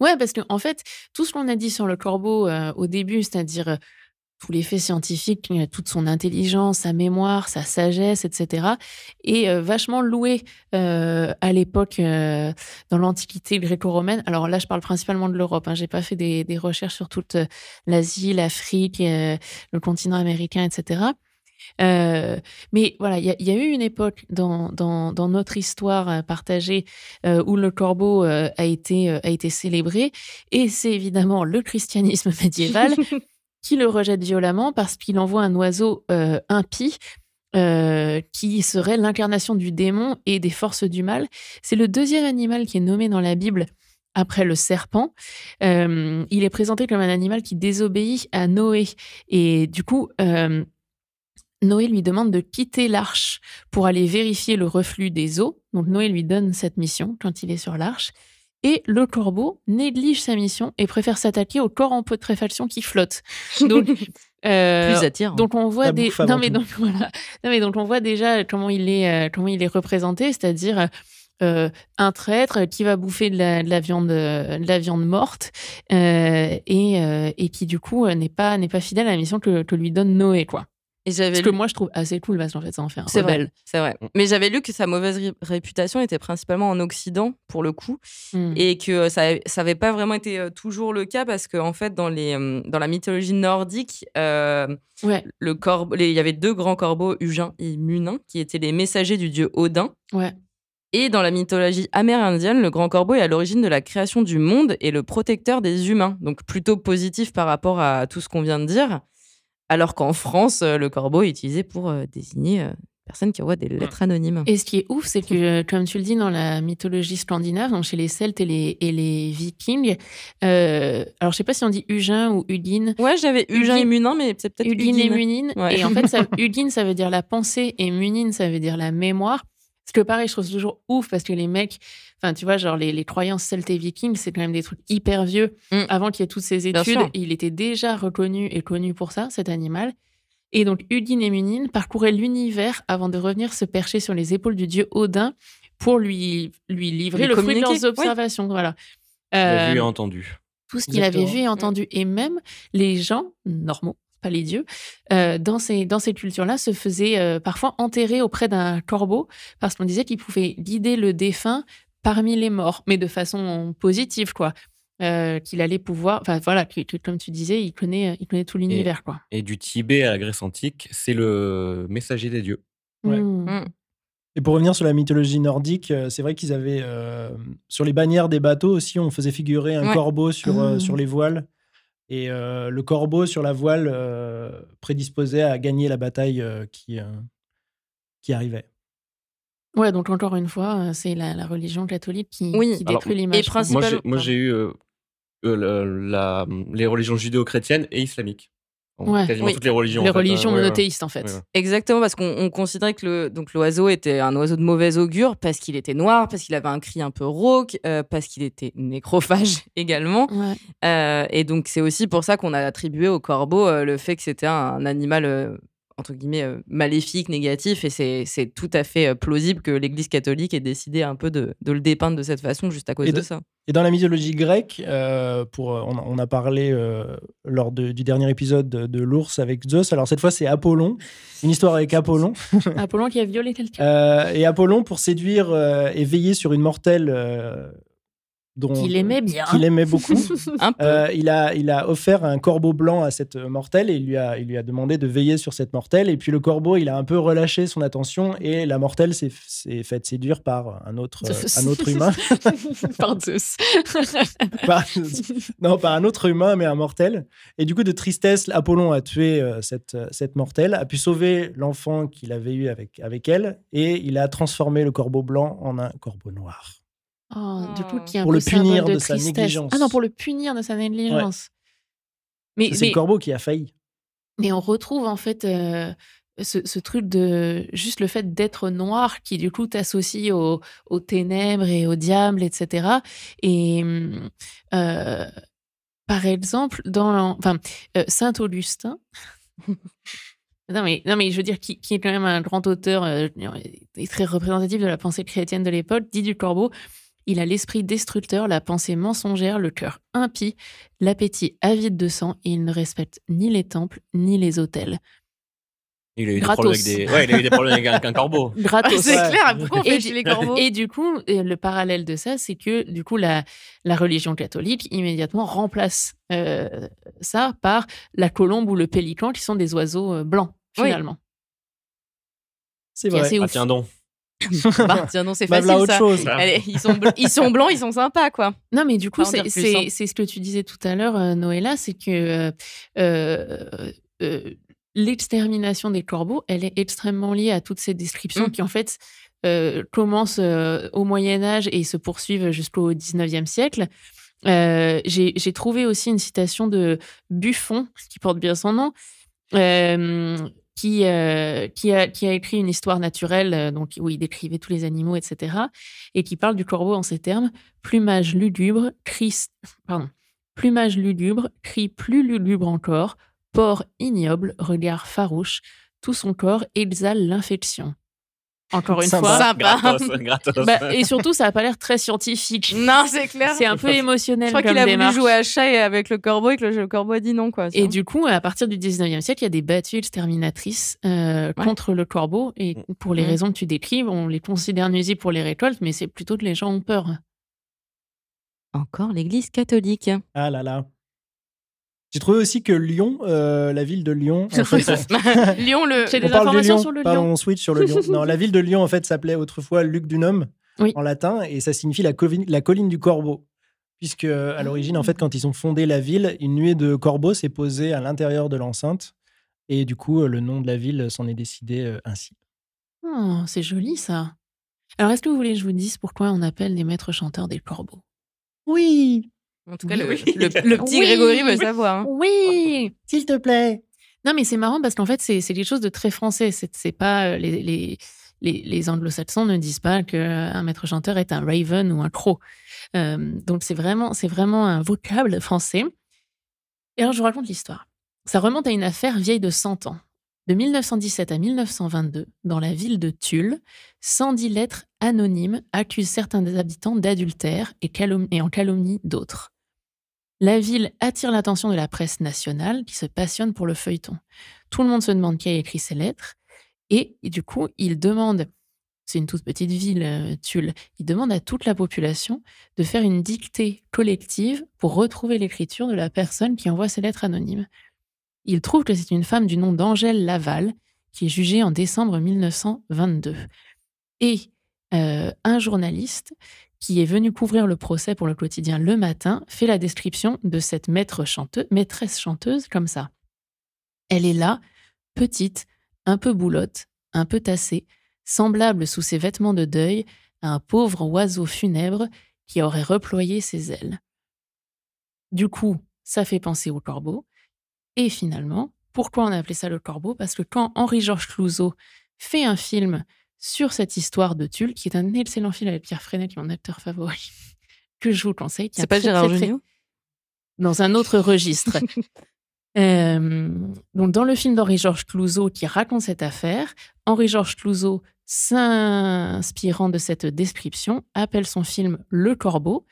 Ouais, parce qu'en en fait, tout ce qu'on a dit sur le corbeau euh, au début, c'est-à-dire euh, tous les faits scientifiques, euh, toute son intelligence, sa mémoire, sa sagesse, etc., est euh, vachement loué euh, à l'époque euh, dans l'Antiquité gréco-romaine. Alors là, je parle principalement de l'Europe. Hein. J'ai pas fait des, recherches sur toute l'Asie, l'Afrique, le continent américain, etc. Mais voilà, il y, a- eu une époque dans, notre histoire partagée où le corbeau a été célébré. Et c'est évidemment le christianisme médiéval qui le rejette violemment parce qu'il envoie un oiseau euh, impie. euh, qui serait l'incarnation du démon et des forces du mal. C'est le deuxième animal qui est nommé dans la Bible après le serpent. Euh, il est présenté comme un animal qui désobéit à Noé. Et du coup, Noé lui demande de quitter l'arche pour aller vérifier le reflux des eaux. Donc Noé lui donne cette mission quand il est sur l'arche. Et le corbeau néglige sa mission et préfère s'attaquer au corps en putréfaction qui flotte. Donc, euh, Plus attirant. donc on voit des non mais tout. donc voilà non mais donc on voit déjà comment il est euh, comment il est représenté c'est-à-dire euh, un traître qui va bouffer de la, de la viande de la viande morte euh, et, euh, et qui du coup n'est pas n'est pas fidèle à la mission que, que lui donne Noé quoi Et j'avais ce que moi je trouve assez cool parce qu'en fait ça en fait un C'est vrai. rebelle C'est vrai. Mais j'avais lu que sa mauvaise ré- réputation était principalement en Occident, pour le coup, Hmm. et que euh, ça n'avait pas vraiment été euh, toujours le cas parce qu'en en fait, dans, les, euh, dans la mythologie nordique, euh, ouais le corbeau, les- il y avait deux grands corbeaux, Hugin et Munin, qui étaient les messagers du dieu Odin. ouais Et dans la mythologie amérindienne, le grand corbeau est à l'origine de la création du monde et le protecteur des humains. Donc plutôt positif par rapport à tout ce qu'on vient de dire. Alors qu'en France, euh, le corbeau est utilisé pour euh, désigner euh, personne qui envoie des lettres anonymes. Et ce qui est ouf, c'est que, comme tu le dis dans la mythologie scandinave, donc chez les Celtes et les, et les Vikings, euh, alors je sais pas si on dit Hugin ou Hugin, Ouais, j'avais Hugin- et Munin, mais c'est peut-être Hugin et. Munin. Ouais. Et en fait, ça, Hugin, ça veut dire la pensée et Munin, ça veut dire la mémoire. Ce que pareil, je trouve toujours ouf parce que les mecs, enfin, tu vois, genre les, les croyances celtes et vikings, c'est quand même des trucs hyper vieux. Mm. Avant qu'il y ait toutes ces études, il était déjà reconnu et connu pour ça, cet animal. Et donc, Hugin et Munin parcouraient l'univers avant de revenir se percher sur les épaules du dieu Odin pour lui, lui livrer Lui le fruit de leurs observations. Voilà. Euh, vu et entendu. tout ce qu'il avait vu et entendu. Et même les gens normaux, pas les dieux, euh, dans ces, dans ces cultures-là, se faisaient euh, parfois enterrer auprès d'un corbeau parce qu'on disait qu'il pouvait guider le défunt parmi les morts, mais de façon positive, quoi. Euh, qu'il allait pouvoir, enfin voilà, que- que, comme tu disais, il connaît, il connaît tout l'univers, quoi. Et du Tibet à la Grèce antique, c'est le messager des dieux. Ouais. Mm. Et pour revenir sur la mythologie nordique, euh, c'est vrai qu'ils avaient euh, sur les bannières des bateaux aussi, on faisait figurer un Ouais. corbeau sur, euh, sur les voiles. Et euh, le corbeau sur la voile euh, prédisposait à gagner la bataille euh, qui, euh, qui arrivait. Ouais, donc encore une fois, euh, c'est la, la religion catholique qui, Oui. qui détruit l'image. principalement- Moi, j'ai, eu euh, euh, la- les religions judéo-chrétiennes et islamiques. Donc, Ouais. Quasiment Oui. toutes les religions. Les en fait, hein, ouais, monothéistes, en fait. Ouais. Exactement, parce qu'on on considérait que le, donc l'oiseau était un oiseau de mauvais augure parce qu'il était noir, parce qu'il avait un cri un peu rauque, euh, parce qu'il était nécrophage également. Ouais. Euh, et donc, c'est aussi pour ça qu'on a attribué au corbeau euh, le fait que c'était un animal, euh, entre guillemets, euh, maléfique, négatif. Et c'est c'est tout à fait euh, plausible que l'Église catholique ait décidé un peu de, de le dépeindre de cette façon juste à cause de, de- ça. Et dans la mythologie grecque, euh, pour, on, on a parlé euh, lors de- du dernier épisode de, de l'ours avec Zeus. Alors cette fois, c'est Apollon, une histoire avec Apollon. Apollon qui a violé quelqu'un. Euh, et Apollon, pour séduire euh, et veiller sur une mortelle euh, Qu'il aimait bien. qu'il aimait beaucoup, Un peu. euh, il, a, il a offert un corbeau blanc à cette mortelle et il lui, a, il lui a demandé de veiller sur cette mortelle. Et puis le corbeau, il a un peu relâché son attention et la mortelle s'est s'est faite séduire par un autre, euh, un autre humain. Par Zeus. Par- non, pas un autre humain, mais un mortel. Et du coup, de tristesse, Apollon a tué euh, cette, euh, cette mortelle, a pu sauver l'enfant qu'il avait eu avec, avec elle, et il a transformé le corbeau blanc en un corbeau noir. Oh, du coup, qui est un Pour peu le punir de sa négligence. Ah non, pour le punir de sa négligence. Mais, C'est mais, le corbeau qui a failli. mais on retrouve en fait euh, ce, ce truc de juste le fait d'être noir qui du coup t'associe au- aux ténèbres et au diable, etc. Et hum, euh, par exemple, dans enfin, euh, Saint Augustin. Non mais, non, mais je veux dire, qui, qui est quand même un grand auteur euh, et très représentatif de la pensée chrétienne de l'époque, dit du corbeau Il a l'esprit destructeur, la pensée mensongère, le cœur impie, l'appétit avide de sang et il ne respecte ni les temples ni les autels. Il a eu des problèmes avec des, ouais, il a eu des problèmes avec un, corbeau. Gratos. c'est Ouais. clair, pourquoi on Et fait du- chier les corbeaux Et du coup, euh, le parallèle de ça, c'est que du coup, la, la religion catholique immédiatement remplace euh, ça par la colombe ou le pélican, qui sont des oiseaux euh, blancs, Oui. finalement. C'est vrai. Ah, tiens donc. Bah, tiens, non, c'est Bah, facile voilà autre ça. chose. Allez, ils, sont bl- ils sont blancs, ils sont sympas, quoi. Non, mais du coup, c'est hein. c'est ce que tu disais tout à l'heure, euh, Noëlla, c'est que euh, euh, l'extermination des corbeaux, elle est extrêmement liée à toutes ces descriptions Mm. qui, en fait, euh, commencent euh, au Moyen Âge et se poursuivent jusqu'au 19e siècle. Euh, J'ai j'ai trouvé aussi une citation de Buffon, qui porte bien son nom, euh, qui, euh, qui, a, qui a écrit une histoire naturelle, euh, donc, où il décrivait tous les animaux, etc., et qui parle du corbeau en ces termes plumage lugubre, cri, pardon, plumage lugubre, plus lugubre encore, port ignoble, regard farouche, tout son corps exhale l'infection. Encore une Sympa. fois. Sympa. Gratos, gratos. Bah, et surtout, ça n'a pas l'air très scientifique. Non, c'est clair. C'est un peu Je émotionnel crois comme qu'il a voulu démarche. jouer à chat et avec le corbeau et que le corbeau a dit non, quoi. Et du coup, à partir du 19e siècle, il y a des battues exterminatrices euh, Ouais. contre le corbeau. Et pour les Mhm. raisons que tu décris, on les considère nuisibles pour les récoltes, mais c'est plutôt que les gens ont peur. Encore l'église catholique. Ah là là. J'ai trouvé aussi que Lyon, euh, la ville de Lyon, en fait, Lyon, le. J'ai on des informations Lyon, sur le pardon, lion. on switch sur le Lyon. Non, la ville de Lyon, en fait, s'appelait autrefois Luc du Nome Oui. en latin, et ça signifie la, colline du corbeau. Puisque, à l'origine, en fait, quand ils ont fondé la ville, une nuée de corbeaux s'est posée à l'intérieur de l'enceinte, et du coup, euh, le nom de la ville s'en est décidé euh, ainsi. Oh, c'est joli ça. Alors, est-ce que vous voulez que je vous dise pourquoi on appelle les maîtres chanteurs des corbeaux? Oui, En tout cas, le, Oui. le- le petit Oui. Grégory veut savoir. hein. Oui s'il te plaît. Non, mais c'est marrant parce qu'en fait, c'est quelque chose de très français. C'est pas euh, les, les, les, les anglo-saxons ne disent pas qu'un maître chanteur est un raven ou un croc. Euh, donc, c'est vraiment, c'est vraiment un vocable français. Et alors, je vous raconte l'histoire. Ça remonte à une affaire vieille de 100 ans. De 1917 à 1922, dans la ville de Tulle, 110 lettres anonymes accusent certains des habitants d'adultère et, calom- et en calomnie d'autres. La ville attire l'attention de la presse nationale qui se passionne pour le feuilleton. Tout le monde se demande qui a écrit ces lettres et, du coup, il demande, c'est une toute petite ville, euh, Tulle, il demande à toute la population de faire une dictée collective pour retrouver l'écriture de la personne qui envoie ces lettres anonymes. Il trouve que c'est une femme du nom d'Angèle Laval qui est jugée en décembre 1922. Et euh, un journaliste qui est venu couvrir le procès pour le quotidien Le Matin, fait la description de cette maître chanteuse, maîtresse chanteuse comme ça. Elle est là, petite, un peu boulotte, un peu tassée, semblable sous ses vêtements de deuil à un pauvre oiseau funèbre qui aurait reployé ses ailes. Du coup, ça fait penser au corbeau. Et finalement, pourquoi on a appelé ça le corbeau? Parce que quand Henri-Georges Clouzot fait un film sur cette histoire de Tulle, qui est un excellent film avec Pierre Freinet, qui est mon acteur favori, que je vous conseille. C'est pas très, Gérard très, Dans un autre registre. Euh, donc, dans le film d'Henri-Georges Clouzot qui raconte cette affaire, Henri-Georges Clouzot, s'inspirant de cette description, appelle son film Le Corbeau.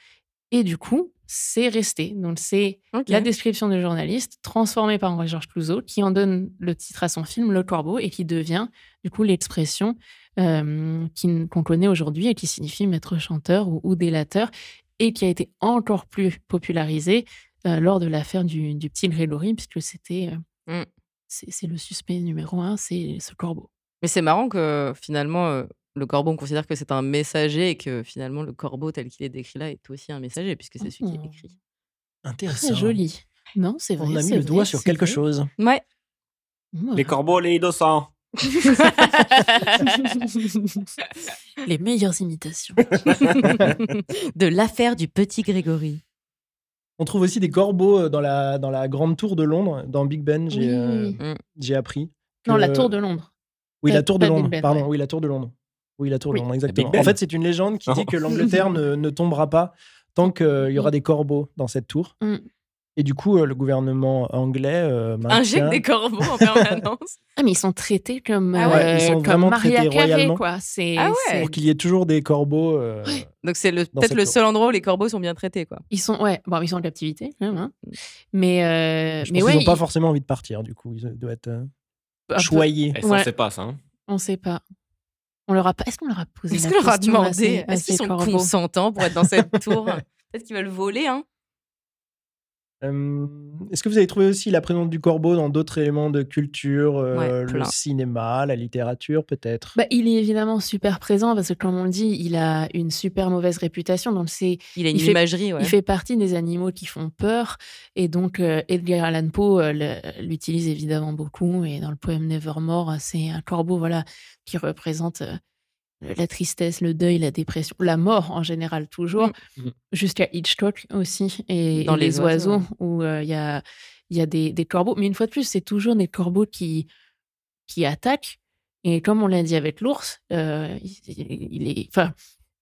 Et du coup, c'est resté. Donc, c'est la description du journaliste transformée par Henri-Georges Clouzot qui en donne le titre à son film Le Corbeau et qui devient du coup l'expression euh, qui- qu'on connaît aujourd'hui et qui signifie maître chanteur ou, ou délateur et qui a été encore plus popularisée euh, lors de l'affaire du, du petit Grégory puisque c'était euh, Mm. c'est c'est le suspect numéro un, c'est ce corbeau. Mais c'est marrant que finalement, euh, le corbeau, on considère que c'est un messager et que finalement, le corbeau tel qu'il est décrit là est aussi un messager puisque c'est celui qui Oh. écrit. Intéressant. Très joli. Non, c'est vrai. On a mis c'est le doigt vrai, sur c'est quelque vrai. chose. Ouais. Ouais. Les corbeaux, les innocents. Les meilleures imitations. de l'affaire du petit Grégory. On trouve aussi des corbeaux euh, dans la, dans la grande tour de Londres, dans Big Ben, j'ai euh, Oui. Mm. appris. Non, la tour de Londres. Oui, la tour de Londres, Ben, pardon, ouais. oui, la tour de Londres. Oui, la tour Oui. de Londres, exactement. Big Ben. En fait, c'est une légende qui dit que l'Angleterre ne, ne tombera pas tant qu'il y aura des corbeaux dans cette tour. Mm. Et du coup, euh, le gouvernement anglais euh, maintient... Injecte des corbeaux en permanence. Ah, mais ils sont traités comme, Ah ouais, ils sont euh, comme vraiment Maria traités Carré, royalement. quoi. C'est, Ah ouais. pour qu'il y ait toujours des corbeaux. euh, Donc c'est peut-être le seul endroit où les corbeaux sont bien traités, quoi. Ils sont, ouais, bon, ils sont en captivité, hein. Mais, euh, Je mais pense qu'ils n'ont pas ils- forcément envie de partir, du coup. Ils doivent être euh, choyés. Et ça, Ouais. on sait pas ça. hein. On sait pas. On leur a pas. Est-ce qu'on leur a posé Est-ce qu'on leur a demandé? Est-ce qu'ils sont consentants pour être dans cette tour? Peut-être qu'ils veulent voler, hein Euh, Est-ce que vous avez trouvé aussi la présence du corbeau dans d'autres éléments de culture, euh, Ouais, le cinéma, la littérature, peut-être? Bah, il est évidemment super présent parce que, comme on le dit, il a une super mauvaise réputation. Donc, c'est, Il a une Il fait- imagerie, ouais. il fait partie des animaux qui font peur. Et donc, euh, Edgar Allan Poe euh, l'utilise évidemment beaucoup. Et dans le poème Nevermore, c'est un corbeau voilà, qui représente euh, la tristesse, le deuil, la dépression, la mort en général, toujours. Mm. Jusqu'à Hitchcock aussi. Et, Dans et les les, oiseaux, oiseaux, où euh, il y a, il y a des, des corbeaux. Mais une fois de plus, c'est toujours des corbeaux qui, qui attaquent. Et comme on l'a dit avec l'ours, euh, il, il est. Enfin,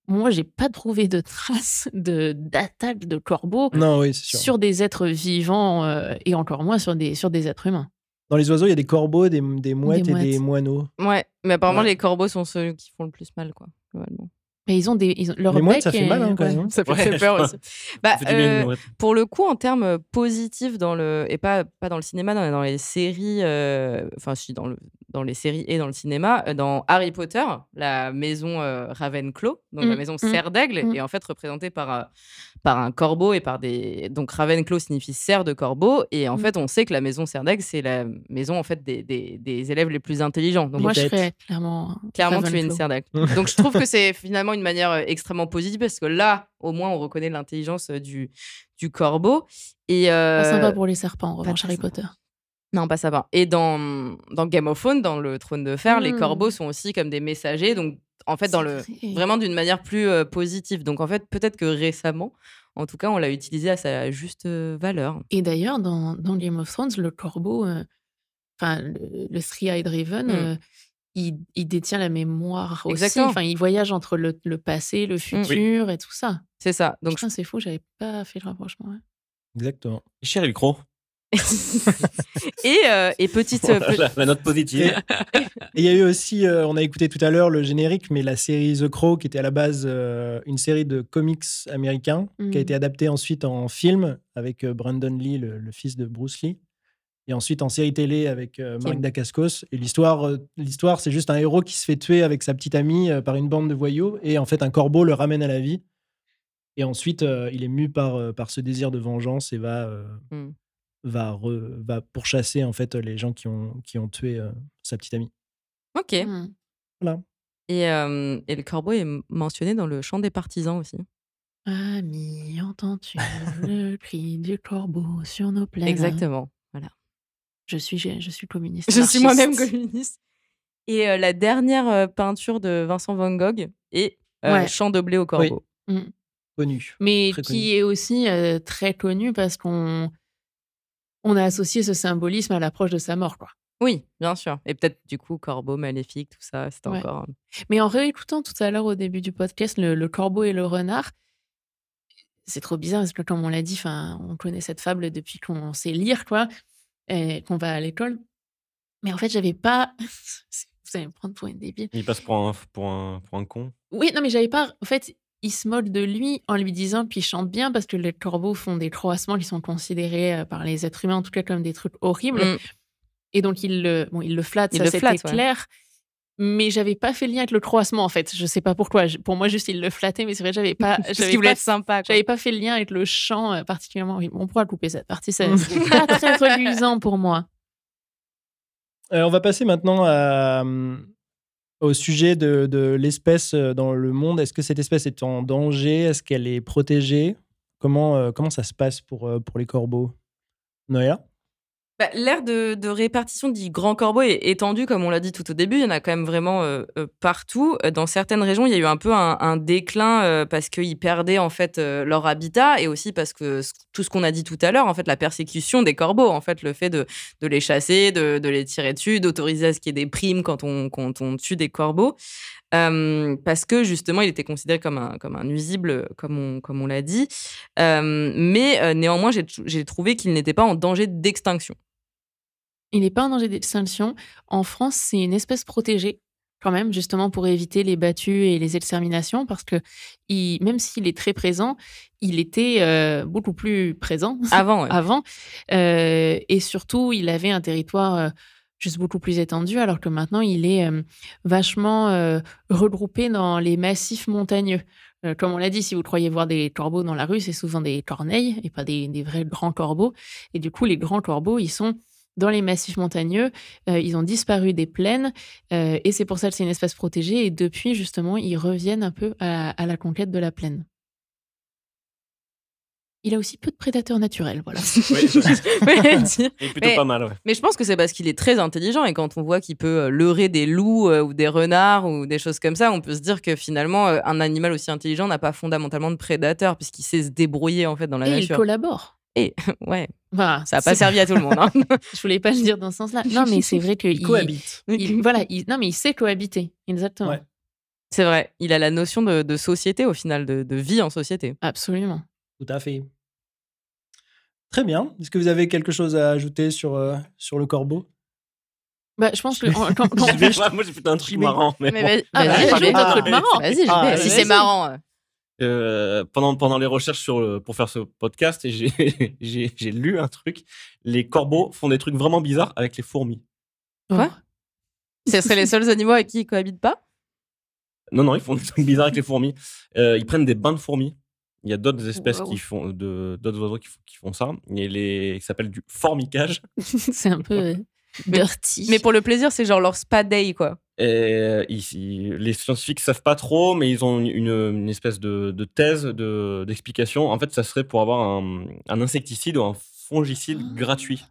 moi, j'ai pas trouvé de traces de d'attaque de corbeaux Non, oui, sur des êtres vivants euh, et encore moins sur des, sur des êtres humains. Dans les oiseaux, il y a des corbeaux, des, des mouettes et des mouettes. moineaux. Ouais, mais apparemment, Ouais. les corbeaux sont ceux qui font le plus mal, quoi, globalement. Mais ils ont des. Ils ont, leur mouettes, bec ça fait est- mal, hein, quand ouais. même. Ça fait Ouais, très peur je aussi. Bah, bien, euh, mouette. pour le coup, en termes positifs dans le et pas pas dans le cinéma, dans, dans les séries, euh, enfin si dans le dans les séries et dans le cinéma, euh, dans Harry Potter, la maison euh, Ravenclaw, donc la Mm, maison mm, cerf d'aigle, mm. est en fait représentée par euh, par un corbeau et par des donc Ravenclaw signifie cerf de corbeau et en Mm. fait on sait que la maison cerf d'aigle c'est la maison en fait des, des, des élèves les plus intelligents. Donc Moi, je serais clairement. Clairement, tu es une Ravenclaw. serre d'aigle. Donc, je trouve que c'est finalement une manière euh, extrêmement positive parce que là, au moins, on reconnaît l'intelligence euh, du, du corbeau. Et, Pas sympa euh, pour les serpents, en revanche, Harry sympa. Potter. Non, pas ça va. Et dans, dans Game of Thrones, dans le trône de fer, les Mm. corbeaux sont aussi comme des messagers. Donc, en fait, dans le, vrai. vraiment d'une manière plus euh, positive. Donc, en fait, peut-être que récemment, en tout cas, on l'a utilisé à sa juste euh, valeur. Et d'ailleurs, dans, dans Game of Thrones, le corbeau, euh, enfin, le, le Three-Eyed Raven, Mm. euh, il, il détient la mémoire aussi. Exactement. Enfin, il voyage entre le, le passé, le futur et tout ça. C'est ça. Donc, c'est fou, j'avais pas fait le rapprochement. ouais. Exactement. Cher le croc. et, euh, et petite. euh, pe- la, la note positive. Et il y a eu aussi, euh, on a écouté tout à l'heure le générique, mais la série The Crow, qui était à la base euh, une série de comics américains, qui a Mhm. été adaptée ensuite en film avec euh, Brandon Lee, le, le fils de Bruce Lee. Et ensuite en série télé avec euh, Mark Dacascos. Et l'histoire, euh, l'histoire, c'est juste un héros qui se fait tuer avec sa petite amie euh, par une bande de voyous. Et en fait, un corbeau le ramène à la vie. Et ensuite, euh, il est mu par, euh, par ce désir de vengeance et va, euh, Mm. Va, re- va pourchasser en fait les gens qui ont, qui ont tué euh, sa petite amie. Ok. Mm. Et, euh, et le corbeau est mentionné dans le chant des partisans aussi. Ami, entends-tu le cri du corbeau sur nos plaines? Exactement. Je suis, je suis communiste. Je suis moi-même communiste. Et euh, la dernière peinture de Vincent Van Gogh est euh, Ouais. Chant de blé au corbeau. Connu. Mais Très qui connu. est aussi euh, très connu parce qu'on on a associé ce symbolisme à l'approche de sa mort. Quoi. Oui, bien sûr. Et peut-être du coup corbeau maléfique, tout ça, c'était Ouais. encore. Mais en réécoutant tout à l'heure au début du podcast le, le corbeau et le renard, c'est trop bizarre parce que comme on l'a dit, 'fin, on connaît cette fable depuis qu'on sait lire, quoi, et qu'on va à l'école. Mais en fait, j'avais pas. Vous allez me prendre pour une débile. Il passe pour un, pour un, pour un con? Oui, non, mais j'avais pas. En fait, il se moque de lui en lui disant qu'il chante bien parce que les corbeaux font des croassements qui sont considérés euh, par les êtres humains, en tout cas, comme des trucs horribles. Mm. Et donc, il le, bon, il le flatte, Il ça c'était ouais. clair. Mais j'avais pas fait le lien avec le croassement, en fait. Je sais pas pourquoi. Je- Pour moi, juste, il le flattait, mais c'est vrai, j'avais pas. Parce j'avais qu'il voulait pas être sympa. quoi. j'avais pas fait le lien avec le chant euh, particulièrement. Oui, on pourra couper cette partie, ça- c'est pas très reluisant pour moi. Euh, on va passer maintenant à, euh, au sujet de, l'espèce euh, dans le monde. Est-ce que cette espèce est en danger? Est-ce qu'elle est protégée? Comment, euh, comment ça se passe pour, euh, pour les corbeaux? Noéa Bah, L'aire de, répartition du grand corbeau est étendue, comme on l'a dit tout au début. Il y en a quand même vraiment euh, euh, partout. Euh, Dans certaines régions, il y a eu un peu un, déclin parce qu'ils perdaient en fait leur habitat et aussi parce que tout ce qu'on a dit tout à l'heure, en fait, la persécution des corbeaux, en fait, le fait de, les chasser, de, les tirer dessus, d'autoriser à ce qu'il y ait des primes quand on, tue des corbeaux. Parce que justement, il était considéré comme un, nuisible, comme on, l'a dit. Mais néanmoins, j'ai trouvé qu'il n'était pas en danger d'extinction. Il n'est pas en danger d'extinction. En France, c'est une espèce protégée, quand même, justement pour éviter les battues et les exterminations, parce que il, même s'il est très présent, il était euh, beaucoup plus présent Avant, ouais. avant. Euh, et surtout, il avait un territoire euh, juste beaucoup plus étendu, alors que maintenant, il est vachement regroupé dans les massifs montagneux. Comme on l'a dit, si vous croyez voir des corbeaux dans la rue, c'est souvent des corneilles et pas des, des vrais grands corbeaux. Et du coup, les grands corbeaux, ils sont dans les massifs montagneux. Euh, ils ont disparu des plaines euh, et c'est pour ça que c'est une espèce protégée. Et depuis, justement, ils reviennent un peu à, à la conquête de la plaine. Il a aussi peu de prédateurs naturels, voilà. Oui, et plutôt Mais- pas mal, ouais. Mais je pense que c'est parce qu'il est très intelligent et quand on voit qu'il peut euh, leurrer des loups euh, ou des renards ou des choses comme ça, on peut se dire que finalement, un animal aussi intelligent n'a pas fondamentalement de prédateurs puisqu'il sait se débrouiller en fait dans la et il nature. collabore. Et ouais, Voilà, ça n'a pas c'est- servi à tout le monde. hein. Je voulais pas le dire dans ce sens-là. Non, mais c'est vrai que Il il- cohabite. il- voilà, il- non, mais il sait cohabiter. Exactement. Ouais. C'est vrai, il a la notion de, de société au final, de, de vie en société. Absolument. Tout à fait. Très bien. Est-ce que vous avez quelque chose à ajouter sur, euh, sur le corbeau? Bah, je pense que en- quand, quand- Moi, j'ai fait un truc marrant. Mais Mais bon. vas- Ah, bah, vas-y, vais. j'y Ah, vais. Si c'est marrant. Euh. Euh, pendant, pendant les recherches sur, le- pour faire ce podcast, et j'ai, lu un truc. Les corbeaux font des trucs vraiment bizarres avec les fourmis. Quoi? Ce seraient les seuls animaux avec qui ils cohabitent pas? Non, non, ils font des trucs bizarres avec les fourmis. Euh, ils prennent des bains de fourmis. Il y a d'autres espèces Wow. qui font, de, d'autres oiseaux qui, font- qui font ça. A les, qui s'appelle du formicage. c'est un peu euh, dirty. Mais pour le plaisir, c'est genre leur spa day, quoi. Et euh, ici, les scientifiques savent pas trop, mais ils ont une, une espèce de, de thèse de, d'explication. En fait, ça serait pour avoir un, un insecticide ou un fongicide gratuit.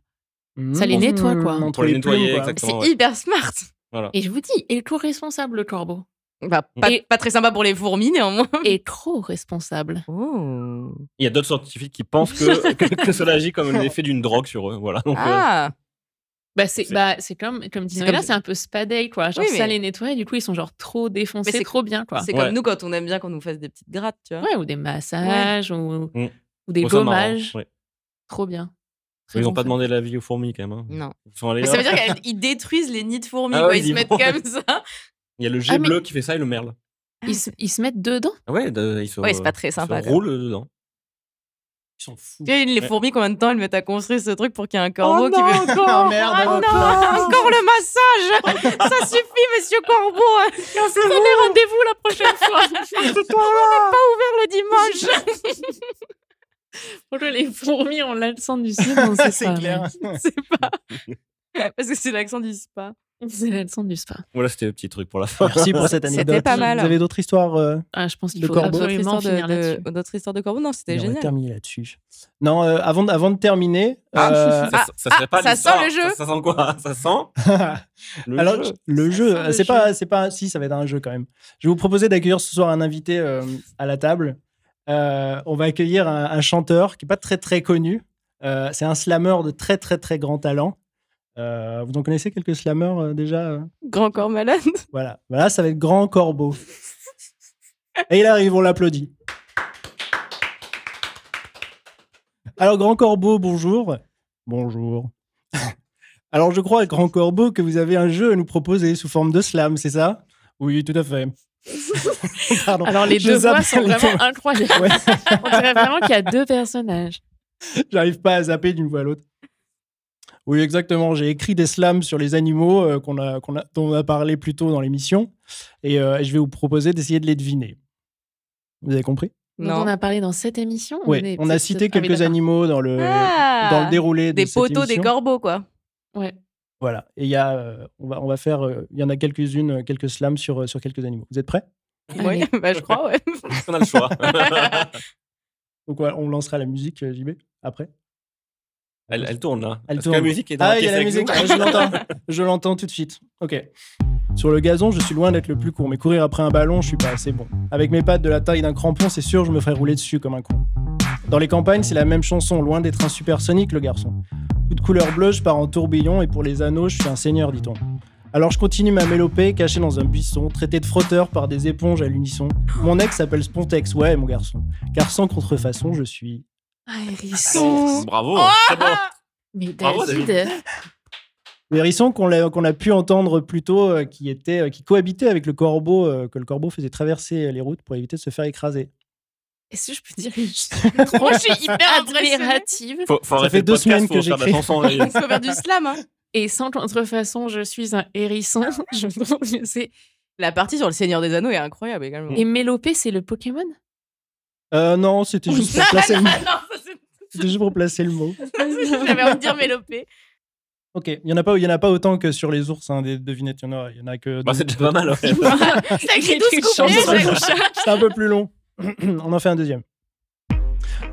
Ça les Mmh, nettoie, quoi. Pour les les nettoyer, plumes, quoi. exactement. C'est ouais. hyper smart. Voilà. Et je vous dis, éco-responsable, le corbeau? Bah, pas, Et- pas très sympa pour les fourmis, néanmoins. Et trop responsable. Oh. Il y a d'autres scientifiques qui pensent que, que, que cela agit comme l'effet d'une drogue sur eux. Voilà. Donc, euh, Ah, Bah, c'est bah, c'est comme, comme disait comme- là, c'est un peu spadey, quoi. Genre, Oui, ça les nettoie et du coup, ils sont genre trop défoncés, c'est- trop bien, quoi. c'est Ouais. comme nous quand on aime bien qu'on nous fasse des petites grattes, tu vois. Ouais, ou des massages, ou, ou des bon, ça, marrant, gommages. ouais. Trop bien. Très Ils n'ont bon pas fait. demandé l'avis aux fourmis quand même. hein. Non. Ils sont allés ça veut dire qu'ils détruisent les nids de fourmis, Ah quoi. ouais, Ils se mettent comme ça. Il y a le jet Ah, mais- bleu qui fait ça et le merle. Ils, se- ils se mettent dedans? Ouais, de- ils se, Ouais, c'est pas très ils se sympa, roulent dedans. Ils sont fous. Sais, les Ouais. fourmis, combien de temps elles mettent à construire ce truc pour qu'il y ait un corbeau Oh qui non, veut. encore merde, Ah hop non, encore le massage Ça suffit, monsieur Corbeau Prenez rendez-vous la prochaine fois On n'est pas ouvert le dimanche les fourmis ont l'accent du sud C'est clair. C'est pas. Parce que c'est l'accent du spa. C'est l'accent du spa. Voilà, c'était le petit truc pour la fin. Merci pour cette C'était anecdote. pas mal. Vous avez d'autres histoires euh, Ah, je pense qu'il faut corbeau. D'autres absolument histoires finir de, là-dessus. de- d'autres histoires de corbeau Non, c'était Et On va génial. terminer là-dessus. Non, euh, avant, de- avant de terminer. Ah, euh, ça, ah, pas ça l'histoire. sent le jeu. Ça, ça sent quoi? Ça sent le Alors, jeu. le jeu, le c'est jeu. pas, c'est pas, si, ça va être un jeu quand même. Je vais vous proposer d'accueillir ce soir un invité euh, à la table. Euh, on va accueillir un, un chanteur qui est pas très très connu. Euh, c'est un slammer de très très très grand talent. Euh, vous en connaissez quelques slammers euh, déjà euh Grand corps malade. Voilà, voilà, ça va être Grand Corbeau. Et il arrive, on l'applaudit. Alors, Grand Corbeau, bonjour. Bonjour. Alors, je crois, Grand Corbeau, que vous avez un jeu à nous proposer sous forme de slam, c'est ça? Oui, tout à fait. Pardon. Alors, les Je deux voix sont vraiment incroyables. Ouais, On dirait vraiment qu'il y a deux personnages. J'arrive pas à zapper d'une voix à l'autre. Oui, exactement. J'ai écrit des slams sur les animaux euh, qu'on a, qu'on a, dont on a parlé plus tôt dans l'émission. Et euh, je vais vous proposer d'essayer de les deviner. Vous avez compris? Dont Non. on a parlé dans cette émission. Oui, est- on a cité ah oui, quelques animaux dans le, Ah dans le déroulé de Des cette poteaux, des corbeaux, quoi. Ouais. Voilà. Et il y a, euh, on va, on va faire, euh, il y en a quelques-unes, quelques slams sur, sur quelques animaux. Vous êtes prêts? Oui, bah, je crois, ouais. On a le choix. Donc on lancera la musique, JB, après. Elle, elle tourne là. Elle Parce tourne. que la musique est dans Ah, il y a la musique. Ah, je l'entends. Je l'entends tout de suite. Ok. Sur le gazon, je suis loin d'être le plus court, mais courir après un ballon, je suis pas assez bon. Avec mes pattes de la taille d'un crampon, c'est sûr, je me ferais rouler dessus comme un con. Dans les campagnes, c'est la même chanson, loin d'être un supersonique, le garçon. Toute couleur bleue, je pars en tourbillon, et pour les anneaux, je suis un seigneur, dit-on. Alors je continue ma mélopée, caché dans un buisson, traité de frotteur par des éponges à l'unisson. Mon ex s'appelle Spontex, ouais, mon garçon. Car sans contrefaçon, je suis. Ah, hérisson. Bravo. Oh c'est bon. Mais Bravo, David. Le hérisson qu'on a, pu entendre plus tôt, euh, qui, était, euh, qui cohabitait avec le corbeau, euh, que le corbeau faisait traverser les routes pour éviter de se faire écraser. Est-ce que je peux dire une chose? Moi, je suis hyper admirative Faut, faut arrêter fait deux semaines pour que j'écris. chanson. Il faut faire du slam. Hein. Et sans contrefaçon, je suis un hérisson. je trouve que c'est. La partie sur le Seigneur des Anneaux est incroyable également. Et Mélopée, c'est le Pokémon? Euh, non, c'était juste pour non, placer non, non, ça, c'est- C'était juste pour placer le mot. J'avais envie de dire Mélopée. Ok, il y en a pas, il y en a pas autant que sur les ours, hein, des devinettes. Il y en a, il y en a que. Bah, c'est déjà pas mal. ouais. C'est écrit 12 Une couplets. chanson. j'ai- C'est un peu plus long. On en fait un deuxième.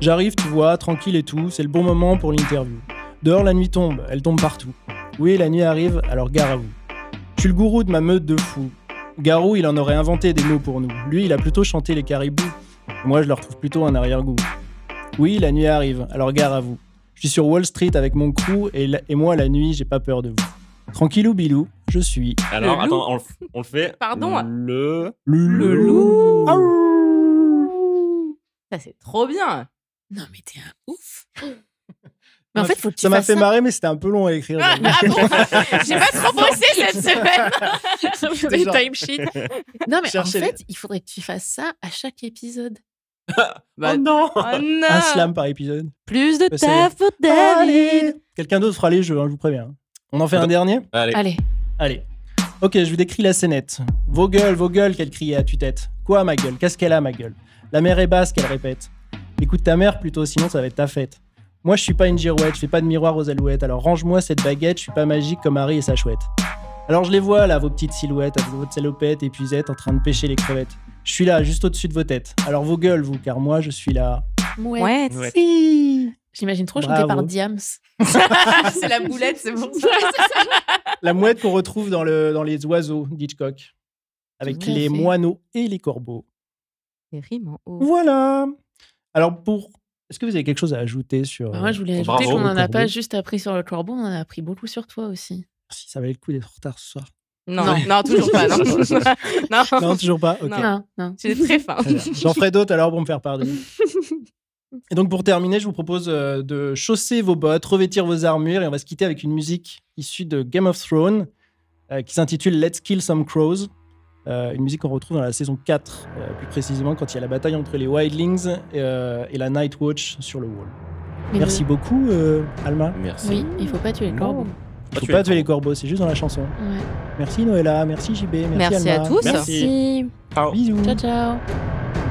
J'arrive, tu vois, tranquille et tout. C'est le bon moment pour l'interview. Dehors, la nuit tombe. Elle tombe partout. Oui, la nuit arrive, alors gare à vous. Je suis le gourou de ma meute de fous. Garou, il en aurait inventé des mots pour nous. Lui, il a plutôt chanté les caribous. Moi, je leur trouve plutôt un arrière-goût. Oui, la nuit arrive, alors gare à vous. Je suis sur Wall Street avec mon crew et, la- et moi, la nuit, j'ai pas peur de vous. Tranquillou bilou, je suis Alors, loup. attends, on, le on le fait. Pardon Le. le, loup. Ça, c'est trop bien. Non, mais t'es un ouf. Mais en fait, faut que tu Ça m'a fasses fait ça. marrer, mais c'était un peu long à écrire. Ah, j'avoue. ah bon J'ai pas trop bossé cette semaine. Des genre- timesheets. Non, mais en fait, il faudrait que tu fasses ça à chaque épisode. Bah, oh non oh non. Un slam par épisode. Plus de sais. taf pour David. Quelqu'un d'autre fera les jeux, hein, je vous préviens. On en fait un dernier Allez. Allez. Allez. Ok, je vous décris la scénette. Vos gueules, vos gueules, qu'elle criait à tue-tête. Quoi, ma gueule? Qu'est-ce qu'elle a, ma gueule? La mère est basse, qu'elle répète. Écoute ta mère plutôt, sinon ça va être ta fête. Moi, je suis pas une girouette, je fais pas de miroir aux alouettes, alors range-moi cette baguette, je suis pas magique comme Harry et sa chouette. Alors je les vois là, vos petites silhouettes, avec votre salopette épuisette en train de pêcher les crevettes. Je suis là, juste au-dessus de vos têtes. Alors vos gueules, vous, car moi, je suis là. Ouais. Ouais. Si J'imagine trop Bravo. chanté par Diams. c'est la boulette, c'est bon. La mouette qu'on retrouve dans, le, dans les oiseaux d'Hitchcock. Avec Tout à les fait. moineaux et les corbeaux. C'est rime en haut. Voilà. Alors pour... Est-ce que vous avez quelque chose à ajouter sur... Bah, moi, je voulais ajouter Bravo, qu'on le n'en a corbeau. pas juste appris sur le corbeau, on en a appris beaucoup sur toi aussi. Si ça valait le coup d'être en retard ce soir. Non, Non. non, toujours pas. Non, non. Non, toujours pas. Ok. Non. Non, es très bien. J'en ferai d'autres alors pour me faire pardonner. Et donc pour terminer, je vous propose euh, de chausser vos bottes, revêtir vos armures et on va se quitter avec une musique issue de Game of Thrones euh, qui s'intitule Let's Kill Some Crows. Euh, une musique qu'on retrouve dans la saison 4, euh, plus précisément quand il y a la bataille entre les Wildlings euh, et la Night Watch sur le wall. Merci beaucoup, euh, Alma. Merci. Oui, il faut pas tuer le corbeau. Il faut pas tuer les corbeaux, c'est juste dans la chanson. Ouais. Merci Noëlla, merci JB, merci, Merci à tous. Merci. Merci. Ciao. Bisous. Ciao, ciao.